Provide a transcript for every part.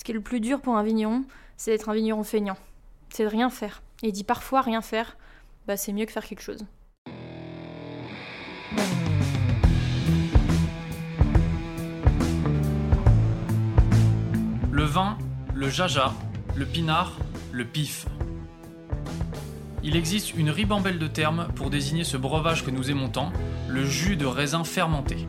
Ce qui est le plus dur pour un vigneron, c'est d'être un vigneron feignant. C'est de rien faire. Et il dit parfois rien faire, bah, c'est mieux que faire quelque chose. Le vin, le jaja, le pinard, le pif. Il existe une ribambelle de termes pour désigner ce breuvage que nous aimons tant, le jus de raisin fermenté.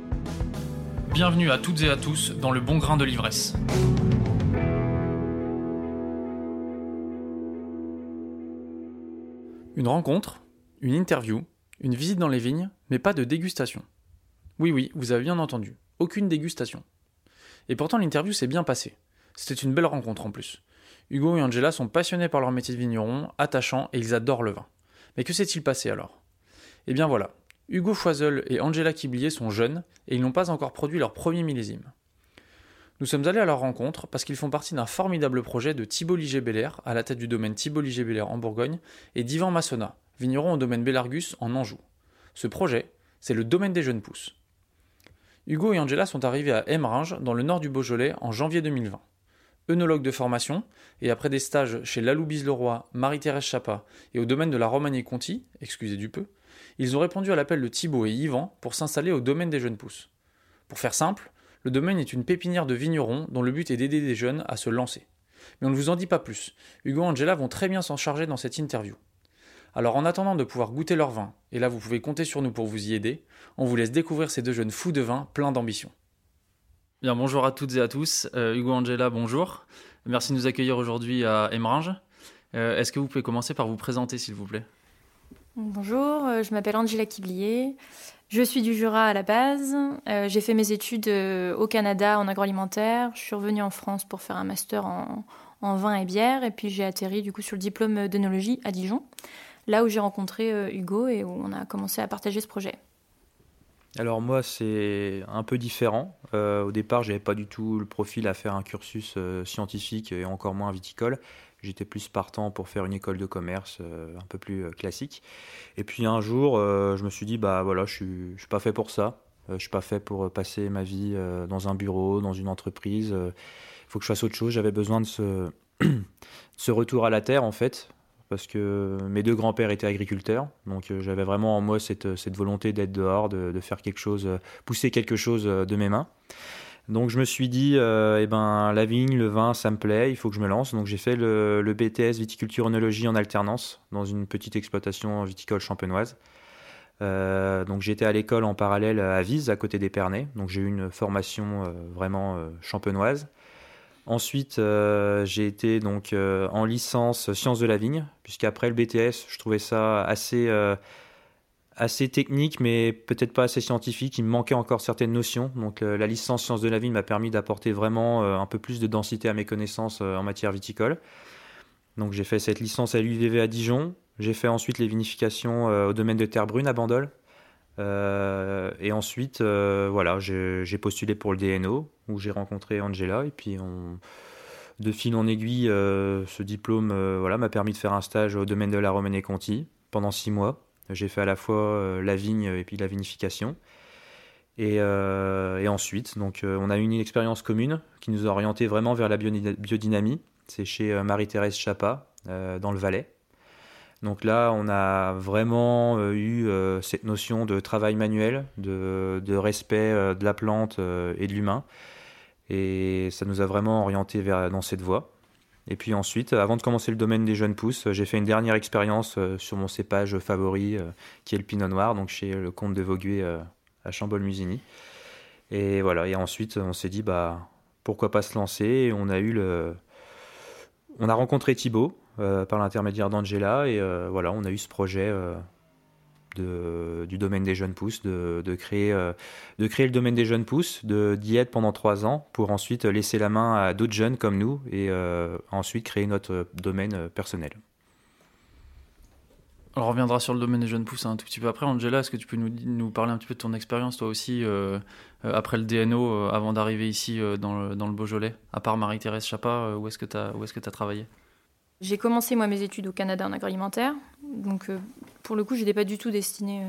Bienvenue à toutes et à tous dans le bon grain de l'ivresse. Une rencontre, une interview, une visite dans les vignes, mais pas de dégustation. Oui, oui, vous avez bien entendu, aucune dégustation. Et pourtant l'interview s'est bien passée. C'était une belle rencontre en plus. Hugo et Angela sont passionnés par leur métier de vigneron, attachants et ils adorent le vin. Mais que s'est-il passé alors? Eh bien voilà, Hugo Choiseul et Angela Kiblier sont jeunes et ils n'ont pas encore produit leur premier millésime. Nous sommes allés à leur rencontre parce qu'ils font partie d'un formidable projet de Thibault Liger-Belair à la tête du domaine Thibault Liger-Belair en Bourgogne et d'Ivan Massona, vigneron au domaine Bellargus en Anjou. Ce projet, c'est le domaine des jeunes pousses. Hugo et Angela sont arrivés à Emeringes, dans le nord du Beaujolais, en janvier 2020 œnologue de formation, et après des stages chez Laloubise Leroy, Marie-Thérèse Chapa et au domaine de la Romagné-Conti, excusez du peu, ils ont répondu à l'appel de Thibault et Yvan pour s'installer au domaine des jeunes pousses. Pour faire simple, le domaine est une pépinière de vignerons dont le but est d'aider des jeunes à se lancer. Mais on ne vous en dit pas plus. Hugo et Angela vont très bien s'en charger dans cette interview. Alors en attendant de pouvoir goûter leur vin, et là vous pouvez compter sur nous pour vous y aider, on vous laisse découvrir ces deux jeunes fous de vin pleins d'ambition. Bien, bonjour à toutes et à tous. Euh, Hugo Angela, bonjour. Merci de nous accueillir aujourd'hui à Emeringes. Euh, est-ce que vous pouvez commencer par vous présenter, s'il vous plaît? Bonjour, euh, je m'appelle Angela Kiblier. Je suis du Jura à la base. J'ai fait mes études au Canada en agroalimentaire. Je suis revenue en France pour faire un master en, en vin et bière. Et puis j'ai atterri du coup sur le diplôme d'œnologie à Dijon, là où j'ai rencontré Hugo et où on a commencé à partager ce projet. Alors moi c'est un peu différent. Euh, au départ j'avais pas du tout le profil à faire un cursus euh, scientifique et encore moins viticole. J'étais plus partant pour faire une école de commerce euh, un peu plus classique. Et puis un jour je me suis dit bah voilà je suis, suis pas fait pour ça. je suis pas fait pour passer ma vie dans un bureau, dans une entreprise. Il faut que je fasse autre chose. J'avais besoin de ce, retour à la terre en fait parce que mes deux grands-pères étaient agriculteurs, donc euh, j'avais vraiment en moi cette, volonté d'être dehors, de, faire quelque chose, euh, pousser quelque chose euh, de mes mains. Donc je me suis dit, eh ben la vigne, le vin, ça me plaît, il faut que je me lance. Donc j'ai fait le, BTS viticulture onologie en alternance dans une petite exploitation viticole champenoise. donc j'étais à l'école en parallèle à Vise, à côté d'Épernay. Donc j'ai eu une formation vraiment champenoise. Ensuite, euh, j'ai été donc euh, en licence sciences de la vigne, puisqu'après le BTS, je trouvais ça assez, euh, assez technique, mais peut-être pas assez scientifique. Il me manquait encore certaines notions. Donc la licence sciences de la vigne m'a permis d'apporter vraiment un peu plus de densité à mes connaissances en matière viticole. Donc j'ai fait cette licence à l'UVV à Dijon. J'ai fait ensuite les vinifications au domaine de Terre Brune à Bandol. et ensuite, voilà, j'ai postulé pour le DNO où j'ai rencontré Angela et puis de fil en aiguille, euh, ce diplôme euh, voilà, m'a permis de faire un stage au domaine de la Romanée Conti pendant six mois. J'ai fait à la fois euh, la vigne et puis la vinification. Et, et ensuite, donc, on a eu une expérience commune qui nous a orienté vraiment vers la biodynamie. C'est chez Marie-Thérèse Chapa, dans le Valais. Donc là, on a vraiment eu cette notion de travail manuel, de, de respect de la plante et de l'humain. Et ça nous a vraiment orienté vers, dans cette voie. Et puis ensuite, avant de commencer le domaine des jeunes pousses, j'ai fait une dernière expérience euh, sur mon cépage favori, euh, qui est le Pinot Noir, donc chez le comte de Vauguet euh, à Chambol-Musigny. Et voilà. Et ensuite, on s'est dit, bah, pourquoi pas se lancer? On a eu le, on a rencontré Thibaut par l'intermédiaire d'Angela, et voilà, on a eu ce projet du domaine des jeunes pousses, de, créer, de créer le domaine des jeunes pousses, d'y être pendant trois ans pour ensuite laisser la main à d'autres jeunes comme nous et ensuite créer notre domaine personnel. On reviendra sur le domaine des jeunes pousses un tout petit peu après. Angela, est-ce que tu peux nous, nous, parler un petit peu de ton expérience, toi aussi, euh, euh, après le DNO, euh, avant d'arriver ici dans, le, dans, le, Beaujolais? À part Marie-Thérèse Chapa, où est-ce que tu as, as, travaillé? J'ai commencé, moi, mes études au Canada en agroalimentaire. Donc, pour le coup, je n'étais pas du tout destinée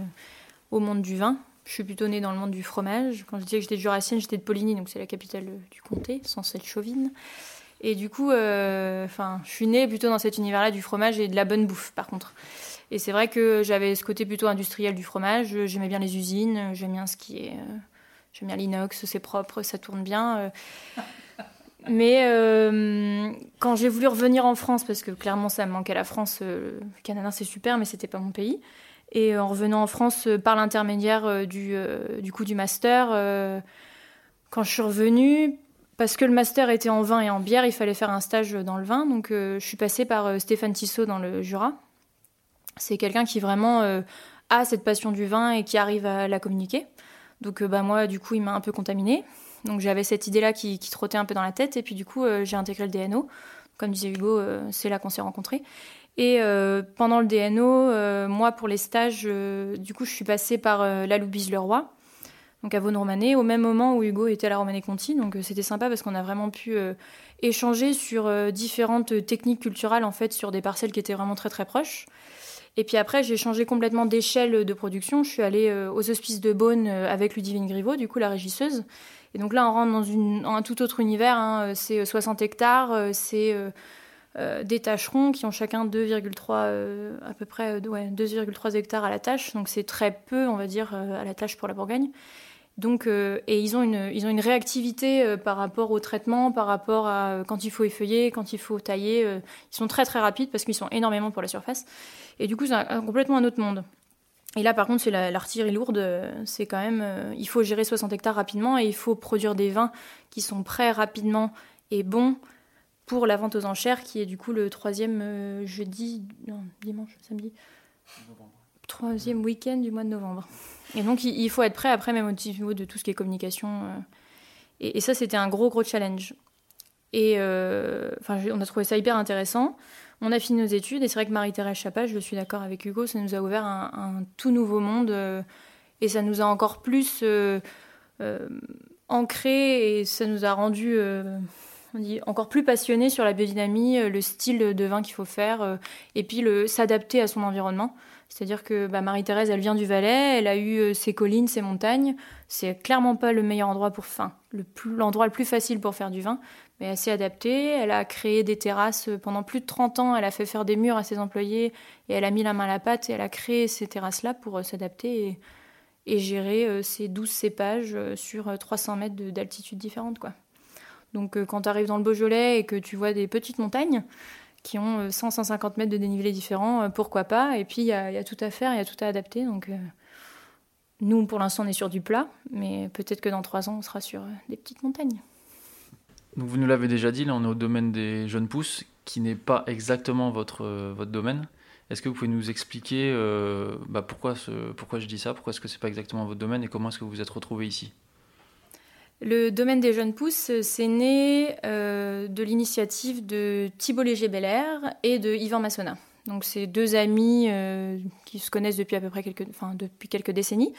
au monde du vin. Je suis plutôt née dans le monde du fromage. Quand je disais que j'étais jurassienne, j'étais de Poligny, donc c'est la capitale du comté, sans cette chauvine. Et du coup, enfin, je suis née plutôt dans cet univers-là du fromage et de la bonne bouffe, par contre. Et c'est vrai que j'avais ce côté plutôt industriel du fromage. J'aimais bien les usines, j'aime bien ce qui est. Euh, j'aime bien l'inox, c'est propre, ça tourne bien. Euh. Mais euh, quand j'ai voulu revenir en France, parce que clairement ça me manquait la France, le Canada c'est super, mais c'était pas mon pays. Et en revenant en France par l'intermédiaire du, coup du master, quand je suis revenue, parce que le master était en vin et en bière, il fallait faire un stage dans le vin. Donc je suis passée par Stéphane Tissot dans le Jura, c'est quelqu'un qui vraiment euh, a cette passion du vin et qui arrive à la communiquer. Donc euh, bah, moi, du coup, il m'a un peu contaminée. Donc j'avais cette idée-là qui, trottait un peu dans la tête. Et puis du coup, euh, j'ai intégré le DNO. Comme disait Hugo, c'est là qu'on s'est rencontrés. Et pendant le DNO, moi, pour les stages, du coup, je suis passée par la Loubise le Roi, donc à Vaune-Romanée, au même moment où Hugo était à la Romanée-Conti. Donc c'était sympa parce qu'on a vraiment pu échanger sur différentes techniques culturelles, en fait, sur des parcelles qui étaient vraiment très très proches. Et puis après, j'ai changé complètement d'échelle de production. Je suis allée euh, aux Hospices de Beaune euh, avec Ludivine Griveaux, du coup la régisseuse. Et donc là, on rentre dans, un tout autre univers. Hein. C'est 60 euh, hectares, c'est des tâcherons qui ont chacun 2,3 à peu près ouais, 2,3 hectares à la tâche. Donc c'est très peu, on va dire, à la tâche pour la Bourgogne. Donc, et ils ont une, ils ont une réactivité par rapport au traitement, par rapport à quand il faut effeuiller, quand il faut tailler. ils sont très très rapides parce qu'ils sont énormément pour la surface. Et du coup, c'est complètement un autre monde. Et là, par contre, c'est l'artillerie lourde. C'est quand même, euh, il faut gérer 60 hectares rapidement et il faut produire des vins qui sont prêts rapidement et bons pour la vente aux enchères, qui est du coup le troisième euh, jeudi, non, dimanche, samedi, troisième week-end du mois de novembre. Et donc, il, faut être prêt après, même au niveau de tout ce qui est communication. Euh. et, ça, c'était un gros, gros challenge. Et enfin, on a trouvé ça hyper intéressant. On a fini nos études et c'est vrai que Marie-Thérèse Chapa, je suis d'accord avec Hugo, ça nous a ouvert un, tout nouveau monde euh, et ça nous a encore plus euh, euh, ancré et ça nous a rendu on dit, encore plus passionnés sur la biodynamie, le style de vin qu'il faut faire et puis s'adapter à son environnement. C'est-à-dire que bah, Marie-Thérèse, elle vient du Valais, elle a eu ses collines, ses montagnes. C'est clairement pas le meilleur endroit pour, fin, l'endroit le plus facile pour faire du vin mais assez adaptée. Elle a créé des terrasses pendant plus de 30 ans. Elle a fait faire des murs à ses employés et elle a mis la main à la pâte et elle a créé ces terrasses-là pour euh, s'adapter et, gérer euh, ces 12 cépages euh, sur 300 mètres d'altitude différente. Quoi. Donc quand tu arrives dans le Beaujolais et que tu vois des petites montagnes qui ont 100-150 mètres de dénivelé différents, pourquoi pas? Et puis il y, a tout à faire, il y a tout à adapter. Donc nous, pour l'instant, on est sur du plat, mais peut-être que dans trois ans, on sera sur des petites montagnes. Donc vous nous l'avez déjà dit, là on est au domaine des jeunes pousses, qui n'est pas exactement votre, euh, votre domaine. Est-ce que vous pouvez nous expliquer euh, bah, pourquoi, ce, pourquoi je dis ça, pourquoi est-ce que c'est pas exactement votre domaine et comment est-ce que vous vous êtes retrouvé ici? Le domaine des jeunes pousses, c'est né euh, de l'initiative de Thibault Léger-Belair et de Yvan Massona. Donc c'est deux amis qui se connaissent depuis à peu près quelques, enfin, depuis quelques décennies.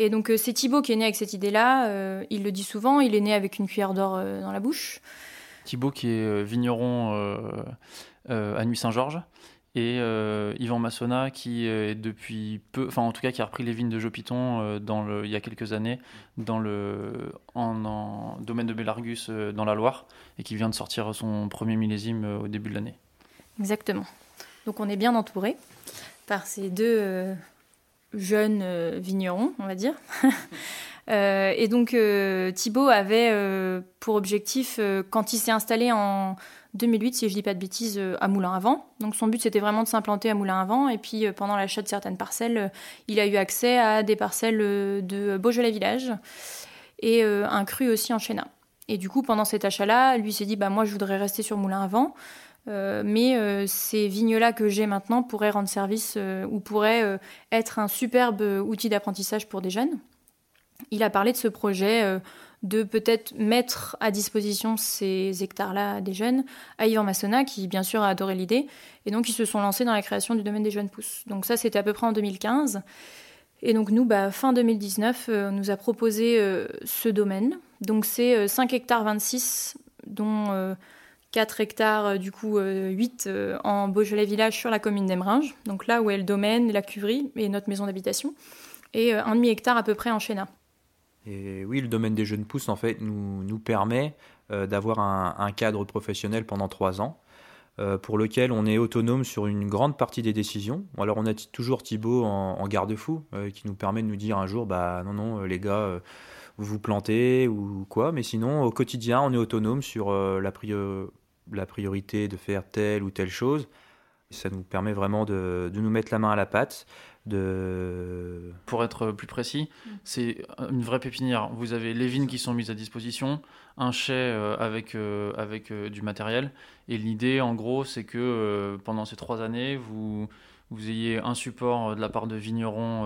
Et donc euh, c'est Thibaut qui est né avec cette idée-là. Euh, il le dit souvent, il est né avec une cuillère d'or dans la bouche. Thibaut qui est vigneron à Nuit-Saint-Georges et Yvan Massona qui est depuis peu, enfin en tout cas qui a repris les vignes de Jopiton dans le, il y a quelques années dans le en, en domaine de Bellargus dans la Loire et qui vient de sortir son premier millésime au début de l'année. Exactement. Donc on est bien entouré par ces deux euh, jeunes euh, vignerons, on va dire. Euh, et donc Thibaut avait pour objectif, quand il s'est installé en 2008, si je dis pas de bêtises, à Moulin-Avant. Donc son but c'était vraiment de s'implanter à Moulin-Avant. Et puis pendant l'achat de certaines parcelles, il a eu accès à des parcelles de Beaujolais Village et un cru aussi en Chénin. Et du coup, pendant cet achat-là, lui s'est dit bah moi je voudrais rester sur Moulin-Avant. mais ces vignes-là que j'ai maintenant pourraient rendre service ou pourraient être un superbe outil d'apprentissage pour des jeunes. Il a parlé de ce projet de peut-être mettre à disposition ces hectares-là des jeunes à Yvan Massona, qui bien sûr a adoré l'idée. Et donc ils se sont lancés dans la création du domaine des jeunes pousses. Donc ça, c'était à peu près en 2015. Et donc nous, bah, fin 2019, euh, on nous a proposé euh, ce domaine. Donc c'est 5 euh, hectares 26, dont 4 hectares, du coup 8 en Beaujolais Village sur la commune d'Emeringes. Donc là où est le domaine, la cuverie et notre maison d'habitation. Et un demi-hectare à peu près en Chéna. Et oui, le domaine des jeunes pousses, en fait, nous, nous permet euh, d'avoir un, cadre professionnel pendant trois ans, euh, pour lequel on est autonome sur une grande partie des décisions. Alors, on a toujours Thibaut en, garde-fou, euh, qui nous permet de nous dire un jour, bah non, non, les gars, vous vous plantez ou quoi, mais sinon, au quotidien, on est autonome sur la, la priorité de faire telle ou telle chose. Ça nous permet vraiment de, de, nous mettre la main à la pâte de... Pour être plus précis, mm. c'est une vraie pépinière. Vous avez les vignes qui sont mises à disposition, un chai euh, avec, euh, avec euh, du matériel. Et l'idée, en gros, c'est que pendant ces trois années, vous, vous ayez un support de la part de vignerons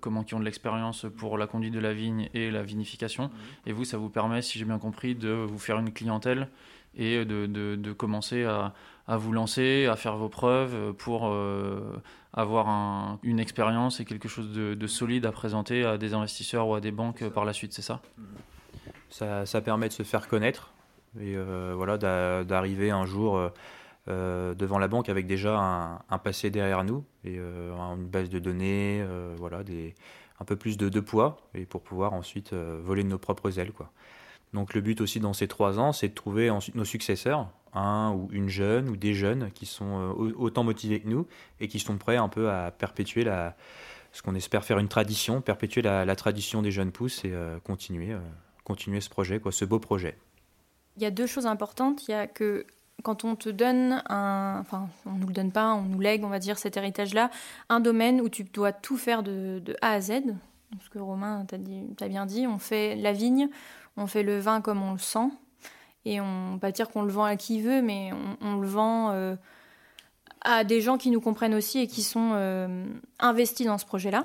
comment, qui ont de l'expérience pour la conduite de la vigne et la vinification. Mm. Et vous, ça vous permet, si j'ai bien compris, de vous faire une clientèle et de, de, de commencer à, à, vous lancer, à faire vos preuves pour avoir une expérience et quelque chose de, solide à présenter à des investisseurs ou à des banques par la suite, c'est ça, ça permet de se faire connaître et euh, voilà, d'arriver un jour euh, euh, devant la banque avec déjà un, passé derrière nous et une base de données, voilà, des, un peu plus de, poids et pour pouvoir ensuite voler de nos propres ailes. Quoi. Donc le but aussi dans ces trois ans, c'est de trouver nos successeurs, un ou une jeune ou des jeunes qui sont euh, autant motivés que nous et qui sont prêts un peu à perpétuer la, ce qu'on espère faire une tradition, perpétuer la, tradition des jeunes pousses et euh, continuer, euh, continuer ce projet, quoi, ce beau projet. Il y a deux choses importantes. Il y a que quand on te donne un, enfin, on nous le donne pas, on nous lègue, on va dire, cet héritage-là, un domaine où tu dois tout faire de, A à Z. Ce que Romain t'a bien dit, on fait la vigne, on fait le vin comme on le sent. Et on pas dire qu'on le vend à qui veut, mais on, le vend euh, à des gens qui nous comprennent aussi et qui sont euh, investis dans ce projet-là.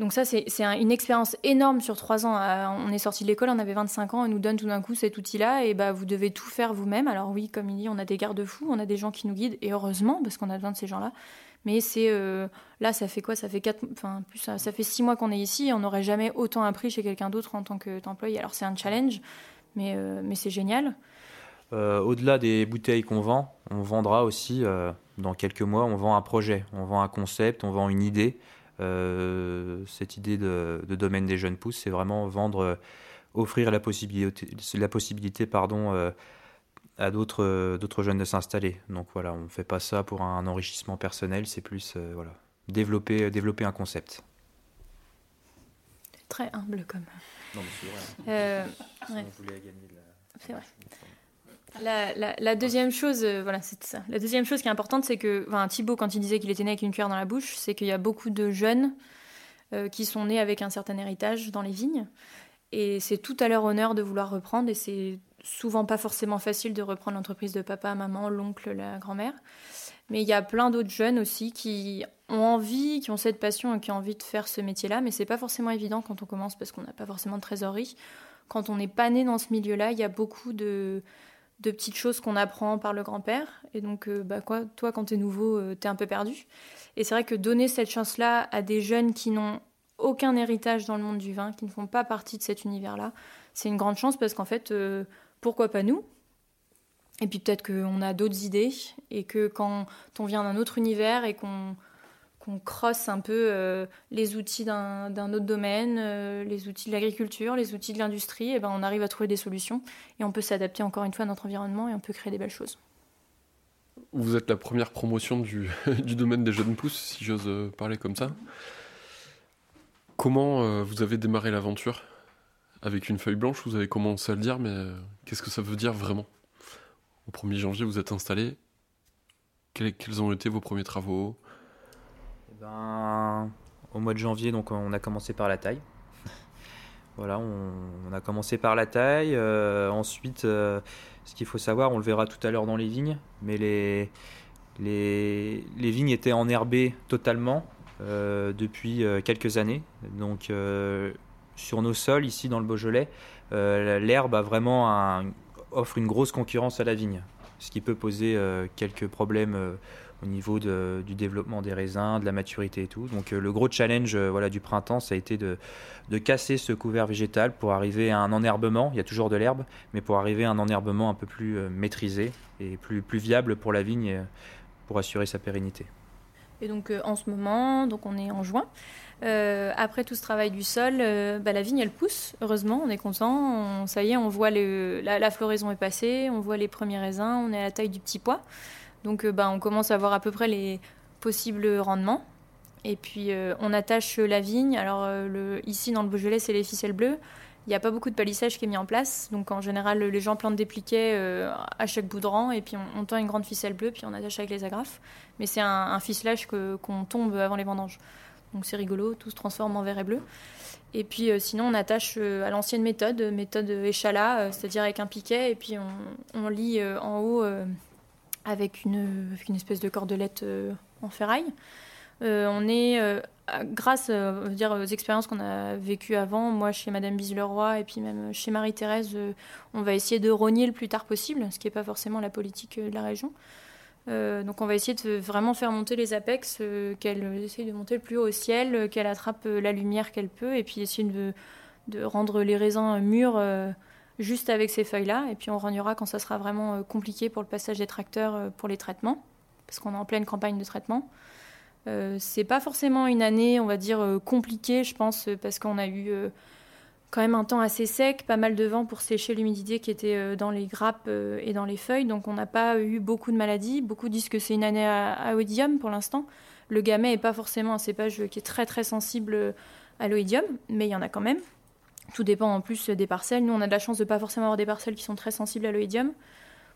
Donc ça, c'est une expérience énorme sur trois ans. Euh, on est sorti de l'école, on avait 25 ans, on nous donne tout d'un coup cet outil-là, et bah vous devez tout faire vous-même. Alors oui, comme il dit, on a des garde-fous, on a des gens qui nous guident, et heureusement, parce qu'on a besoin de ces gens-là. Mais c'est là, ça fait quoi? Ça fait quatre, enfin plus, ça, ça fait six mois qu'on est ici, et on n'aurait jamais autant appris chez quelqu'un d'autre en tant qu'employé. Alors c'est un challenge, mais, euh, c'est génial. Euh, au-delà des bouteilles qu'on vend, on vendra aussi, euh, dans quelques mois, on vend un projet, on vend un concept, on vend une idée. Cette idée de, domaine des jeunes pousses, c'est vraiment vendre, offrir la possibilité, la possibilité pardon, à d'autres, d'autres jeunes de s'installer. Donc voilà, on ne fait pas ça pour un enrichissement personnel, c'est plus voilà, développer, développer un concept. Très humble comme. Non, mais c'est vrai. Euh, on voulait gagner de la. C'est vrai. La, deuxième chose, euh, voilà, c'est ça. La deuxième chose qui est importante, c'est que, enfin, Thibaut, quand il disait qu'il était né avec une cuillère dans la bouche, c'est qu'il y a beaucoup de jeunes euh, qui sont nés avec un certain héritage dans les vignes, et c'est tout à leur honneur de vouloir reprendre, et c'est souvent pas forcément facile de reprendre l'entreprise de papa, maman, l'oncle, la grand-mère. Mais il y a plein d'autres jeunes aussi qui ont envie, qui ont cette passion et qui ont envie de faire ce métier-là, mais c'est pas forcément évident quand on commence parce qu'on n'a pas forcément de trésorerie. Quand on n'est pas né dans ce milieu-là, il y a beaucoup de, de petites choses qu'on apprend par le grand-père. Et donc, euh, bah quoi, toi, quand tu es nouveau, euh, tu es un peu perdu. Et c'est vrai que donner cette chance-là à des jeunes qui n'ont aucun héritage dans le monde du vin, qui ne font pas partie de cet univers-là, c'est une grande chance parce qu'en fait, euh, pourquoi pas nous? Et puis peut-être qu'on a d'autres idées et que quand on vient d'un autre univers et qu'on qu'on crosse un peu euh, les outils d'un autre domaine, euh, les outils de l'agriculture, les outils de l'industrie, et ben on arrive à trouver des solutions et on peut s'adapter encore une fois à notre environnement et on peut créer des belles choses. Vous êtes la première promotion du, domaine des jeunes pousses, si j'ose euh, parler comme ça. Comment vous avez démarré l'aventure? Avec une feuille blanche, vous avez commencé à le dire, mais qu'est-ce que ça veut dire vraiment? Au 1er janvier, vous êtes installé. Quels, ont été vos premiers travaux? Ben, Au mois de janvier, donc, on a commencé par la taille. Voilà, on, a commencé par la taille. ensuite, ce qu'il faut savoir, on le verra tout à l'heure dans les vignes, mais les, les, les vignes étaient enherbées totalement depuis quelques années. Donc, sur nos sols, ici dans le Beaujolais, l'herbe vraiment offre une grosse concurrence à la vigne, ce qui peut poser euh, quelques problèmes euh, au niveau du développement des raisins, de la maturité et tout. Donc euh, le gros challenge voilà, du printemps, ça a été de, casser ce couvert végétal pour arriver à un enherbement, il y a toujours de l'herbe, mais pour arriver à un enherbement un peu plus maîtrisé et plus, viable pour la vigne pour assurer sa pérennité. Et donc en ce moment, donc on est en juin, euh, après tout ce travail du sol, euh, bah, la vigne elle pousse. Heureusement, on est content. ça y est, on voit la, floraison est passée, on voit les premiers raisins, on est à la taille du petit pois. Donc euh, bah, on commence à voir à peu près les possibles rendements. Et puis on attache la vigne. Alors ici dans le Beaujolais, c'est les ficelles bleues. Il n'y a pas beaucoup de palissage qui est mis en place. Donc en général, les gens plantent des pliquets à chaque bout de rang et puis on, tend une grande ficelle bleue, puis on attache avec les agrafes. Mais c'est un, ficelage qu'on tombe avant les vendanges. Donc c'est rigolo, tout se transforme en vert et bleu. Et puis euh, sinon, on attache euh, à l'ancienne méthode, méthode échalas, euh, c'est-à-dire avec un piquet, et puis on, lit en haut avec une, espèce de cordelette en ferraille. on est, grâce dire, aux expériences qu'on a vécues avant, moi chez Madame Bise-Leroy et puis même chez Marie-Thérèse, on va essayer de rogner le plus tard possible, ce qui n'est pas forcément la politique de la région. Euh, donc on va essayer de vraiment faire monter les apex, euh, qu'elle essaye de monter le plus haut au ciel, euh, qu'elle attrape la lumière qu'elle peut, et puis essayer de rendre les raisins mûrs juste avec ces feuilles-là. Et puis on rognera quand ça sera vraiment compliqué pour le passage des tracteurs pour les traitements, parce qu'on est en pleine campagne de traitement. c'est pas forcément une année, on va dire, compliquée, je pense, parce qu'on a eu quand même un temps assez sec, pas mal de vent pour sécher l'humidité qui était euh, dans les grappes euh, et dans les feuilles. Donc on n'a pas eu beaucoup de maladies. Beaucoup disent que c'est une année à, oïdium pour l'instant. Le gamay n'est pas forcément un cépage qui est très très sensible à l'oïdium, mais il y en a quand même. Tout dépend en plus des parcelles. Nous, on a de la chance de ne pas forcément avoir des parcelles qui sont très sensibles à l'oïdium.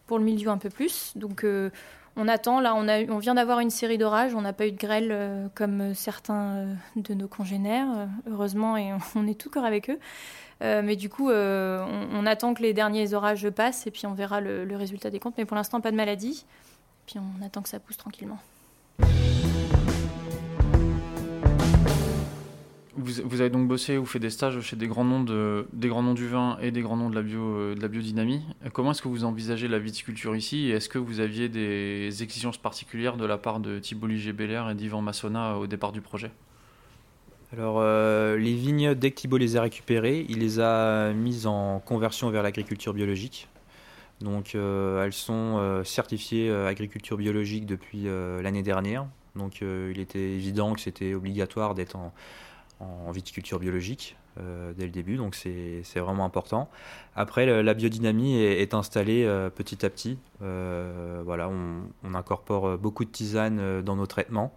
Pour le milieu, un peu plus. Donc euh, on attend. Là, on, a, on vient d'avoir une série d'orages. On n'a pas eu de grêle euh, comme certains euh, de nos congénères, heureusement, et on est tout cœur avec eux. mais du coup, on, attend que les derniers orages passent et puis on verra le, le résultat des comptes. Mais pour l'instant, pas de maladie. Puis on attend que ça pousse tranquillement. Vous, avez donc bossé ou fait des stages chez des grands noms, de, des grands noms du vin et des grands noms de la, bio, euh, de la biodynamie. Comment est-ce que vous envisagez la viticulture ici est-ce que vous aviez des exigences particulières de la part de Thibault Ligier-Belair et d'Yvan Massona au départ du projet? Alors, euh, les vignes, dès que Thibault les a récupérées, il les a mises en conversion vers l'agriculture biologique. Donc, euh, elles sont certifiées agriculture biologique depuis l'année dernière. Donc, il était évident que c'était obligatoire d'être en, en viticulture biologique euh, dès le début, donc c'est vraiment important. Après, la biodynamie est, installée euh, petit à petit. Euh, voilà, on, incorpore beaucoup de tisanes dans nos traitements.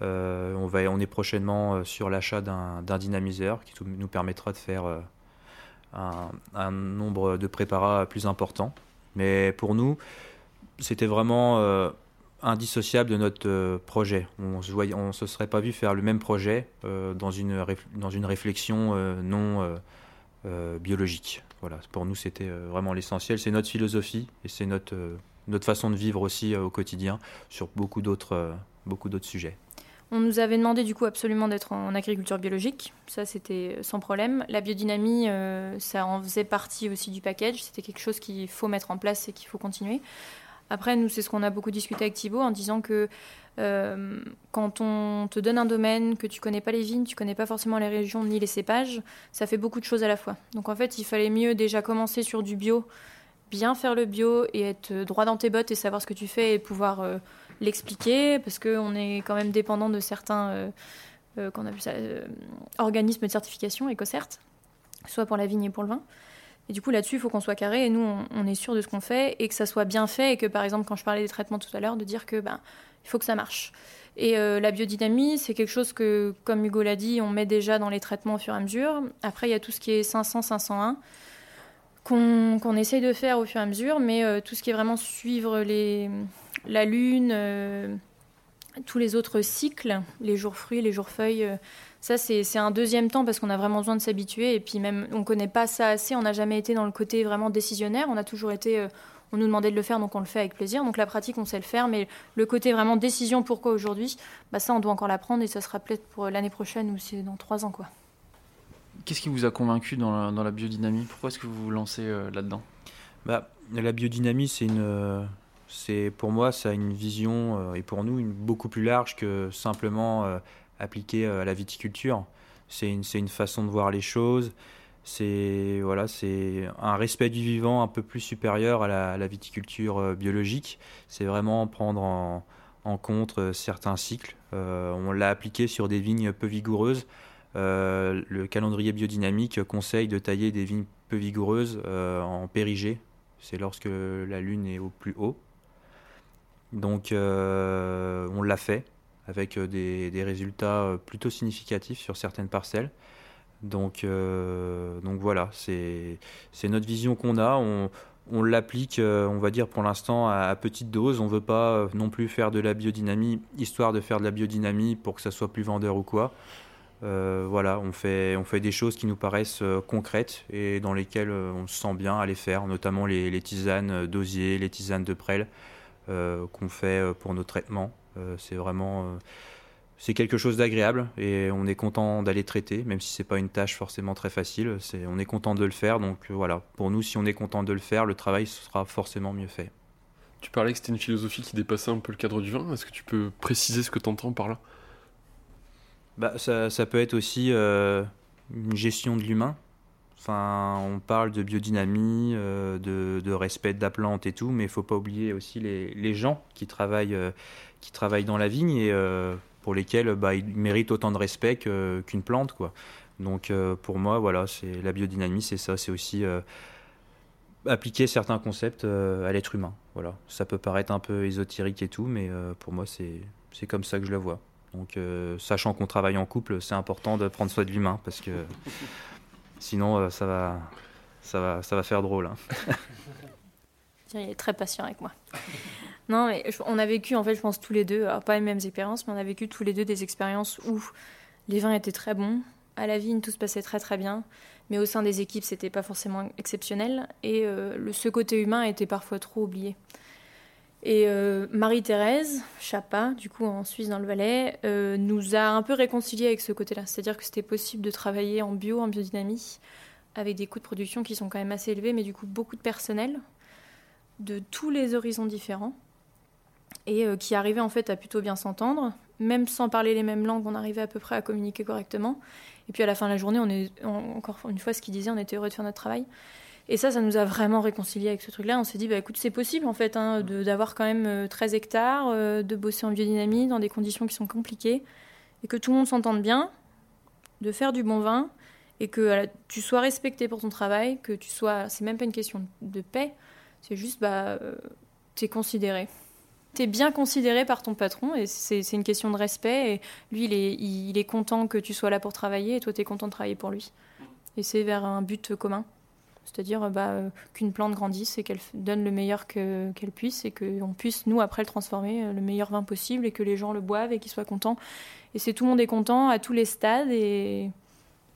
on, va, on est prochainement sur l'achat d'un dynamiseur qui nous permettra de faire un, un, nombre de préparats plus important. Mais pour nous, c'était vraiment indissociable de notre euh, projet. On ne se serait pas vu faire le même projet euh, dans, une dans une réflexion euh, non biologique. Voilà, pour nous, c'était vraiment l'essentiel. C'est notre philosophie et c'est notre, notre façon de vivre aussi au quotidien sur beaucoup d'autres beaucoup d'autres sujets. On nous avait demandé du coup absolument d'être en agriculture biologique, ça c'était sans problème. La biodynamie, ça en faisait partie aussi du package, c'était quelque chose qu'il faut mettre en place et qu'il faut continuer. Après, nous, c'est ce qu'on a beaucoup discuté avec Thibault en disant que euh, quand on te donne un domaine, que tu connais pas les vignes, tu connais pas forcément les régions ni les cépages, ça fait beaucoup de choses à la fois. Donc en fait, il fallait mieux déjà commencer sur du bio, bien faire le bio et être droit dans tes bottes et savoir ce que tu fais et pouvoir euh, l'expliquer parce qu'on est quand même dépendant de certains euh, organismes de certification, EcoCert, soit pour la vigne et pour le vin. Et du coup, là-dessus, il faut qu'on soit carré et nous, on, est sûr de ce qu'on fait et que ça soit bien fait et que, par exemple, quand je parlais des traitements tout à l'heure, de dire que ben, faut que ça marche. Et euh, la biodynamie, c'est quelque chose que, comme Hugo l'a dit, on met déjà dans les traitements au fur et à mesure. Après, il y a tout ce qui est 500, 501 qu'on essaye de faire au fur et à mesure, mais euh, tout ce qui est vraiment suivre les, la lune, euh, tous les autres cycles, les jours fruits, les jours feuilles, ça c'est un deuxième temps parce qu'on a vraiment besoin de s'habituer. Et puis même, on ne connaît pas ça assez, on n'a jamais été dans le côté vraiment décisionnaire, on a toujours été... Euh, on nous demandait de le faire, donc on le fait avec plaisir. Donc la pratique, on sait le faire, mais le côté vraiment décision, pourquoi aujourd'hui, bah ça, on doit encore l'apprendre et ça sera peut-être pour l'année prochaine ou c'est dans trois ans, quoi. Qu'est-ce qui vous a convaincu dans la, biodynamie? Pourquoi est-ce que vous vous lancez euh, là-dedans? Bah, La biodynamie, c'est une, c'est pour moi, ça a une vision euh, et pour nous une beaucoup plus large que simplement euh, appliquer euh, à la viticulture. C'est une, une, façon de voir les choses. C'est voilà, un respect du vivant un peu plus supérieur à la, viticulture biologique. C'est vraiment prendre en, compte certains cycles. on l'a appliqué sur des vignes peu vigoureuses. le calendrier biodynamique conseille de tailler des vignes peu vigoureuses en périgée. C'est lorsque la lune est au plus haut. Donc euh, on l'a fait avec euh, des, résultats euh, plutôt significatifs sur certaines parcelles. Donc, donc voilà, c'est notre vision qu'on a. On, l'applique, on va dire pour l'instant, à, petite dose. On ne veut pas non plus faire de la biodynamie, histoire de faire de la biodynamie pour que ça soit plus vendeur ou quoi. voilà, on fait, on des choses qui nous paraissent concrètes et dans lesquelles on se sent bien à les faire, notamment les, tisanes d'osier, les tisanes de prêle. Euh, qu'on fait euh, pour nos traitements. Euh, c'est vraiment c'est quelque chose d'agréable et on est content d'aller traiter, même si c'est pas une tâche forcément très facile. C'est, on est content de le faire, donc voilà. Pour nous, si on est content de le faire, le travail sera forcément mieux fait. Tu parlais que c'était une philosophie qui dépassait un peu le cadre du vin. Est-ce que tu peux préciser ce que tu entends par là? Bah, ça, ça, peut être aussi une gestion de l'humain. Enfin, on parle de biodynamie, euh, de, respect de la plante et tout, mais il faut pas oublier aussi les, gens qui travaillent, euh, qui travaillent dans la vigne et euh, pour lesquels bah, ils méritent autant de respect qu'une plante. Quoi. Donc pour moi, voilà, c'est la biodynamie, c'est ça, c'est aussi appliquer certains concepts à l'être humain. Voilà, ça peut paraître un peu ésotérique et tout, mais pour moi, c'est comme ça que je le vois. Donc, sachant qu'on travaille en couple, c'est important de prendre soin de l'humain parce que Sinon, euh, ça, va, ça, va, ça va faire drôle. Hein. Il est très patient avec moi. Non, on a vécu, en fait, je pense tous les deux, pas les mêmes expériences, mais on a vécu tous les deux des expériences où les vins étaient très bons, à la vigne tout se passait très très bien, mais au sein des équipes c'était pas forcément exceptionnel et euh, ce côté humain était parfois trop oublié. Et euh, Marie-Thérèse Chapa, du coup en Suisse dans le Valais, euh, nous a un peu réconciliés avec ce côté-là. C'est-à-dire que c'était possible de travailler en bio, en biodynamie, avec des coûts de production qui sont quand même assez élevés, mais du coup beaucoup de personnel, de tous les horizons différents, et euh, qui arrivaient en fait à plutôt bien s'entendre, même sans parler les mêmes langues, on arrivait à peu près à communiquer correctement. Et puis à la fin de la journée, on est encore une fois ce qu'il disait, on était heureux de faire notre travail. Et ça, ça nous a vraiment réconcilié avec ce truc-là. On s'est dit, bah écoute, c'est possible en fait hein, d'avoir quand même 13 euh, hectares, euh, de bosser en biodynamie dans des conditions qui sont compliquées, et que tout le monde s'entende bien, de faire du bon vin, et que tu sois respecté pour ton travail, que tu sois. C'est même pas une question de paix, c'est juste, bah, euh, tu es considéré. Tu es bien considéré par ton patron, et c'est une question de respect, et lui, il est, il est content que tu sois là pour travailler, et toi, tu es content de travailler pour lui. Et c'est vers un but commun. C'est-à-dire bah, euh, qu'une plante grandisse et qu'elle donne le meilleur qu'elle puisse et qu'on puisse, nous, après, le transformer euh, le meilleur vin possible et que les gens le boivent et qu'ils soient contents. Et c'est tout le monde est content à tous les stades et,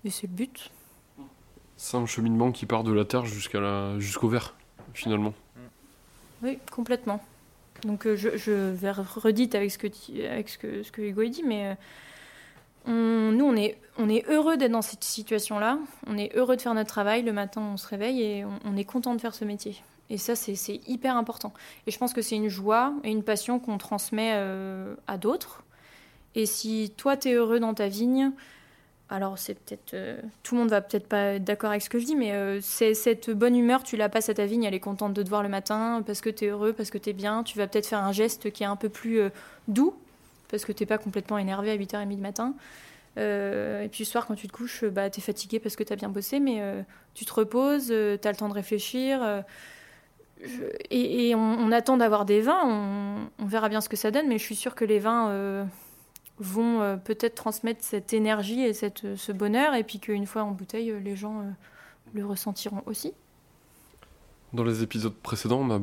c'est le but. C'est un cheminement qui part de la terre jusqu'à la... jusqu'au verre, finalement. Oui, complètement. Donc euh, je, je vais redite avec ce que, que Hugo a dit, mais nous, on est, on est heureux d'être dans cette situation-là. On est heureux de faire notre travail. Le matin, on se réveille et on, est content de faire ce métier. Et ça, c'est hyper important. Et je pense que c'est une joie et une passion qu'on transmet euh, à d'autres. Et si toi, tu es heureux dans ta vigne, alors c'est peut-être... Euh, tout le monde va peut-être pas être d'accord avec ce que je dis, mais euh, c'est cette bonne humeur, tu la passes à ta vigne, elle est contente de te voir le matin parce que tu es heureux, parce que tu es bien. Tu vas peut-être faire un geste qui est un peu plus doux parce que t'es pas complètement énervé à 8h30 du matin. Euh, et puis le soir, quand tu te couches, bah, tu es fatigué parce que tu as bien bossé, mais euh, tu te reposes, euh, tu as le temps de réfléchir. et, on, attend d'avoir des vins, on, verra bien ce que ça donne, mais je suis sûre que les vins vont peut-être transmettre cette énergie et cette, ce bonheur, et puis qu'une fois en bouteille, les gens le ressentiront aussi. Dans les épisodes précédents, on a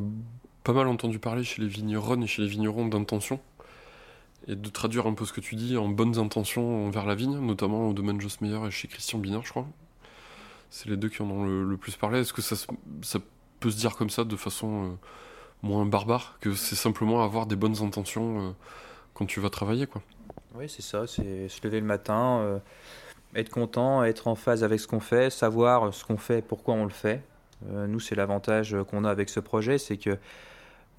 pas mal entendu parler chez les vignerons et chez les vignerons d'intention. et de traduire un peu ce que tu dis en bonnes intentions envers la vigne, notamment au domaine Joss Meyer et chez Christian Biner, je crois. C'est les deux qui en ont le, plus parlé. Est-ce que ça, ça, peut se dire comme ça de façon euh, moins barbare, que c'est simplement avoir des bonnes intentions euh, quand tu vas travailler quoi? Oui, c'est ça, c'est se lever le matin, euh, être content, être en phase avec ce qu'on fait, savoir ce qu'on fait, pourquoi on le fait. nous, c'est l'avantage qu'on a avec ce projet, c'est que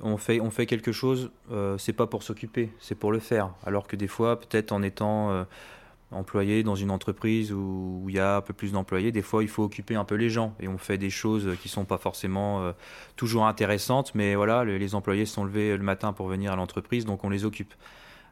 on fait, on fait quelque chose, euh, c'est pas pour s'occuper, c'est pour le faire. Alors que des fois, peut-être en étant euh, employé dans une entreprise où, il y a un peu plus d'employés, des fois il faut occuper un peu les gens et on fait des choses qui sont pas forcément euh, toujours intéressantes, mais voilà, les, employés se sont levés le matin pour venir à l'entreprise, donc on les occupe.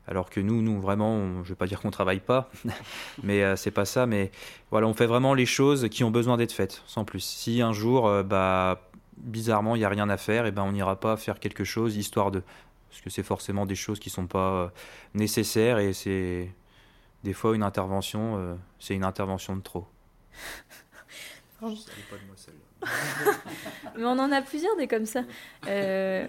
Alors que nous, nous vraiment, je vais pas dire qu'on travaille pas, mais c'est pas ça. Mais voilà, on fait vraiment les choses qui ont besoin d'être faites, sans plus. Si un jour, bah bizarrement, il n'y a rien à faire, et ben on n'ira pas faire quelque chose histoire de. Parce que c'est forcément des choses qui ne sont pas euh, nécessaires et c'est des fois une intervention, euh, c'est une intervention de trop. pas de moi Mais on en a plusieurs des comme ça. Euh,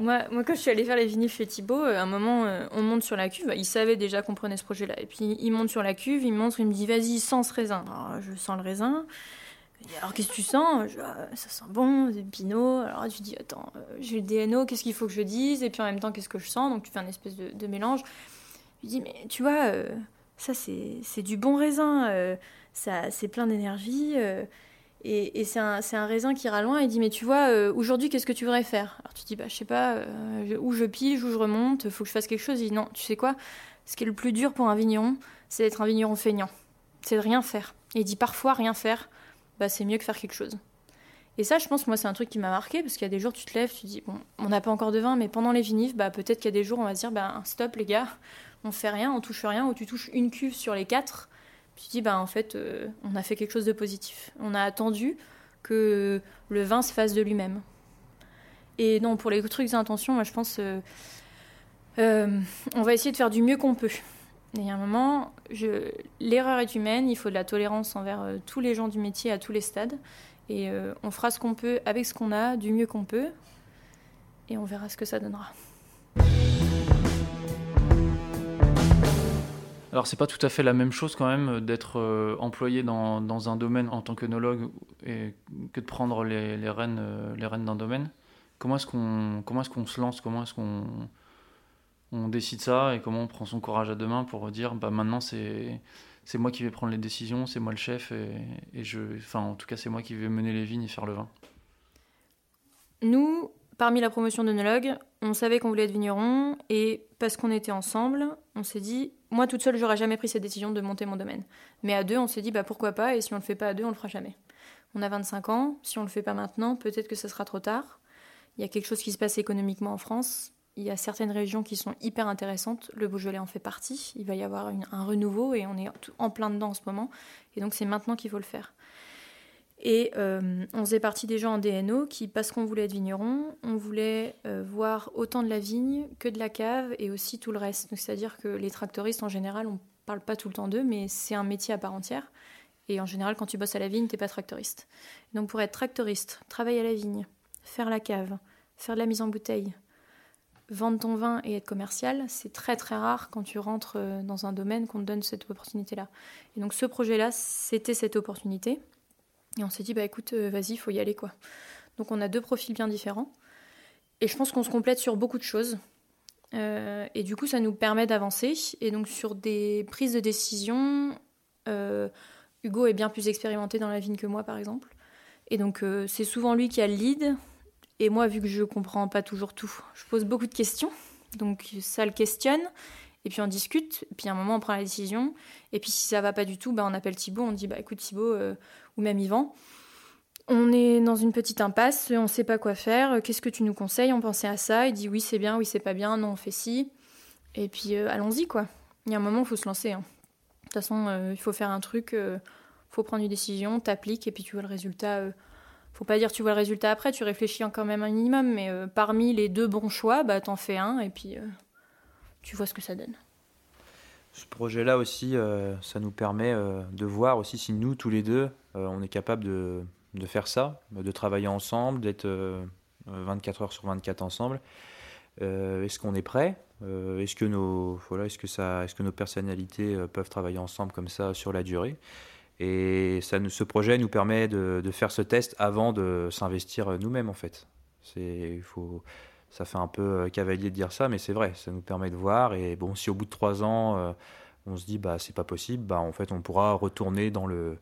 moi, moi, quand je suis allée faire les vinyles chez Thibaut, à un moment, on monte sur la cuve. Il savait déjà qu'on prenait ce projet-là. Et puis, il monte sur la cuve, il montre, il me dit Vas-y, sens ce raisin. je sens le raisin alors qu'est-ce que tu sens? Ah, Ça sent bon, c'est Pinot. Alors tu dis, attends, euh, j'ai le DNO, qu'est-ce qu'il faut que je dise? Et puis en même temps, qu'est-ce que je sens? Donc tu fais un espèce de, mélange. Je dis, mais tu vois, euh, ça c'est du bon raisin, euh, ça c'est plein d'énergie. Et, et c'est un, raisin qui ira loin. Il dit, mais tu vois, aujourd'hui, qu'est-ce que tu voudrais faire? Alors tu dis, bah je sais pas, où je pige, où je remonte, faut que je fasse quelque chose. Il dit, non, tu sais quoi? Ce qui est le plus dur pour un vigneron, c'est d'être un vigneron feignant. C'est de rien faire. Et il dit, parfois, rien faire bah, c'est mieux que faire quelque chose. Et ça, je pense, moi, c'est un truc qui m'a marqué, parce qu'il y a des jours, tu te lèves, tu te dis, bon, on n'a pas encore de vin, mais pendant les vinifs, bah, peut-être qu'il y a des jours, on va se dire, bah, stop, les gars, on fait rien, on touche rien, ou tu touches une cuve sur les quatre, tu dis, bah, en fait, euh, on a fait quelque chose de positif. On a attendu que le vin se fasse de lui-même. Et non, pour les trucs d'intention, moi, je pense, euh, euh, on va essayer de faire du mieux qu'on peut. Et il y un moment, l'erreur est humaine, il faut de la tolérance envers tous les gens du métier à tous les stades. Et on fera ce qu'on peut avec ce qu'on a, du mieux qu'on peut. Et on verra ce que ça donnera. Alors c'est pas tout à fait la même chose quand même d'être euh, employé dans, dans, un domaine en tant qu'œnologue et que de prendre les, les rênes, les rênes d'un domaine. Comment est-ce qu'on comment est-ce se lance? Comment est-ce qu'on on décide ça? Et comment on prend son courage à deux mains pour dire bah maintenant c'est c'est moi qui vais prendre les décisions, c'est moi le chef et, je enfin en tout cas c'est moi qui vais mener les vignes et faire le vin. Nous, parmi la promotion d'œnologue, on savait qu'on voulait être vigneron et parce qu'on était ensemble, on s'est dit moi toute seule j'aurais jamais pris cette décision de monter mon domaine. Mais à deux, on s'est dit bah pourquoi pas et si on le fait pas à deux, on le fera jamais. On a 25 ans, si on le fait pas maintenant, peut-être que ce sera trop tard. Il y a quelque chose qui se passe économiquement en France il y a certaines régions qui sont hyper intéressantes. Le Beaujolais en fait partie. Il va y avoir un renouveau et on est en plein dedans en ce moment. Et donc c'est maintenant qu'il faut le faire. Et euh, on faisait partie des gens en DNO qui, parce qu'on voulait être vigneron, on voulait euh, voir autant de la vigne que de la cave et aussi tout le reste. C'est-à-dire que les tractoristes en général, on parle pas tout le temps d'eux, mais c'est un métier à part entière. Et en général, quand tu bosses à la vigne, t'es pas tractoriste. Donc pour être tractoriste, travailler à la vigne, faire la cave, faire de la mise en bouteille, vendre ton vin et être commercial, c'est très très rare quand tu rentres euh, dans un domaine qu'on te donne cette opportunité-là. Et donc ce projet-là, c'était cette opportunité. Et on s'est dit, bah écoute, euh, vas-y, faut y aller quoi. Donc on a deux profils bien différents. Et je pense qu'on se complète sur beaucoup de choses. Euh, et du coup, ça nous permet d'avancer. Et donc sur des prises de décision, Hugo est bien plus expérimenté dans la vigne que moi, par exemple. Et donc c'est souvent lui qui a le lead. Et moi, vu que je comprends pas toujours tout, je pose beaucoup de questions. Donc ça le questionne. Et puis on discute. Et puis à un moment, on prend la décision. Et puis si ça va pas du tout, bah, on appelle Thibaut. On dit bah écoute Thibaut, euh, ou même Yvan. On est dans une petite impasse, on sait pas quoi faire. Qu'est-ce que tu nous conseilles? On pensait à ça. Il dit oui, c'est bien, oui, c'est pas bien, non, on fait ci. Et puis euh, allons-y, quoi. Il y a un moment, il faut se lancer. Hein. De toute façon, euh, il faut faire un truc, il faut prendre une décision, t'appliques, et puis tu vois le résultat faut pas dire tu vois le résultat après, tu réfléchis quand même un minimum, mais euh, parmi les deux bons choix, bah t'en fais un et puis euh, tu vois ce que ça donne. Ce projet-là aussi, euh, ça nous permet de voir aussi si nous, tous les deux, on est capable de, de, faire ça, de travailler ensemble, d'être 24 heures sur 24 ensemble. Est-ce qu'on est prêt? Est-ce que nos voilà, est-ce que ça, est-ce que nos personnalités peuvent travailler ensemble comme ça sur la durée? Et ça, ce projet nous permet de, de faire ce test avant de s'investir nous-mêmes en fait. Il faut, ça fait un peu cavalier de dire ça, mais c'est vrai, ça nous permet de voir. Et bon, si au bout de trois ans, on se dit bah c'est pas possible, bah en fait on pourra retourner dans le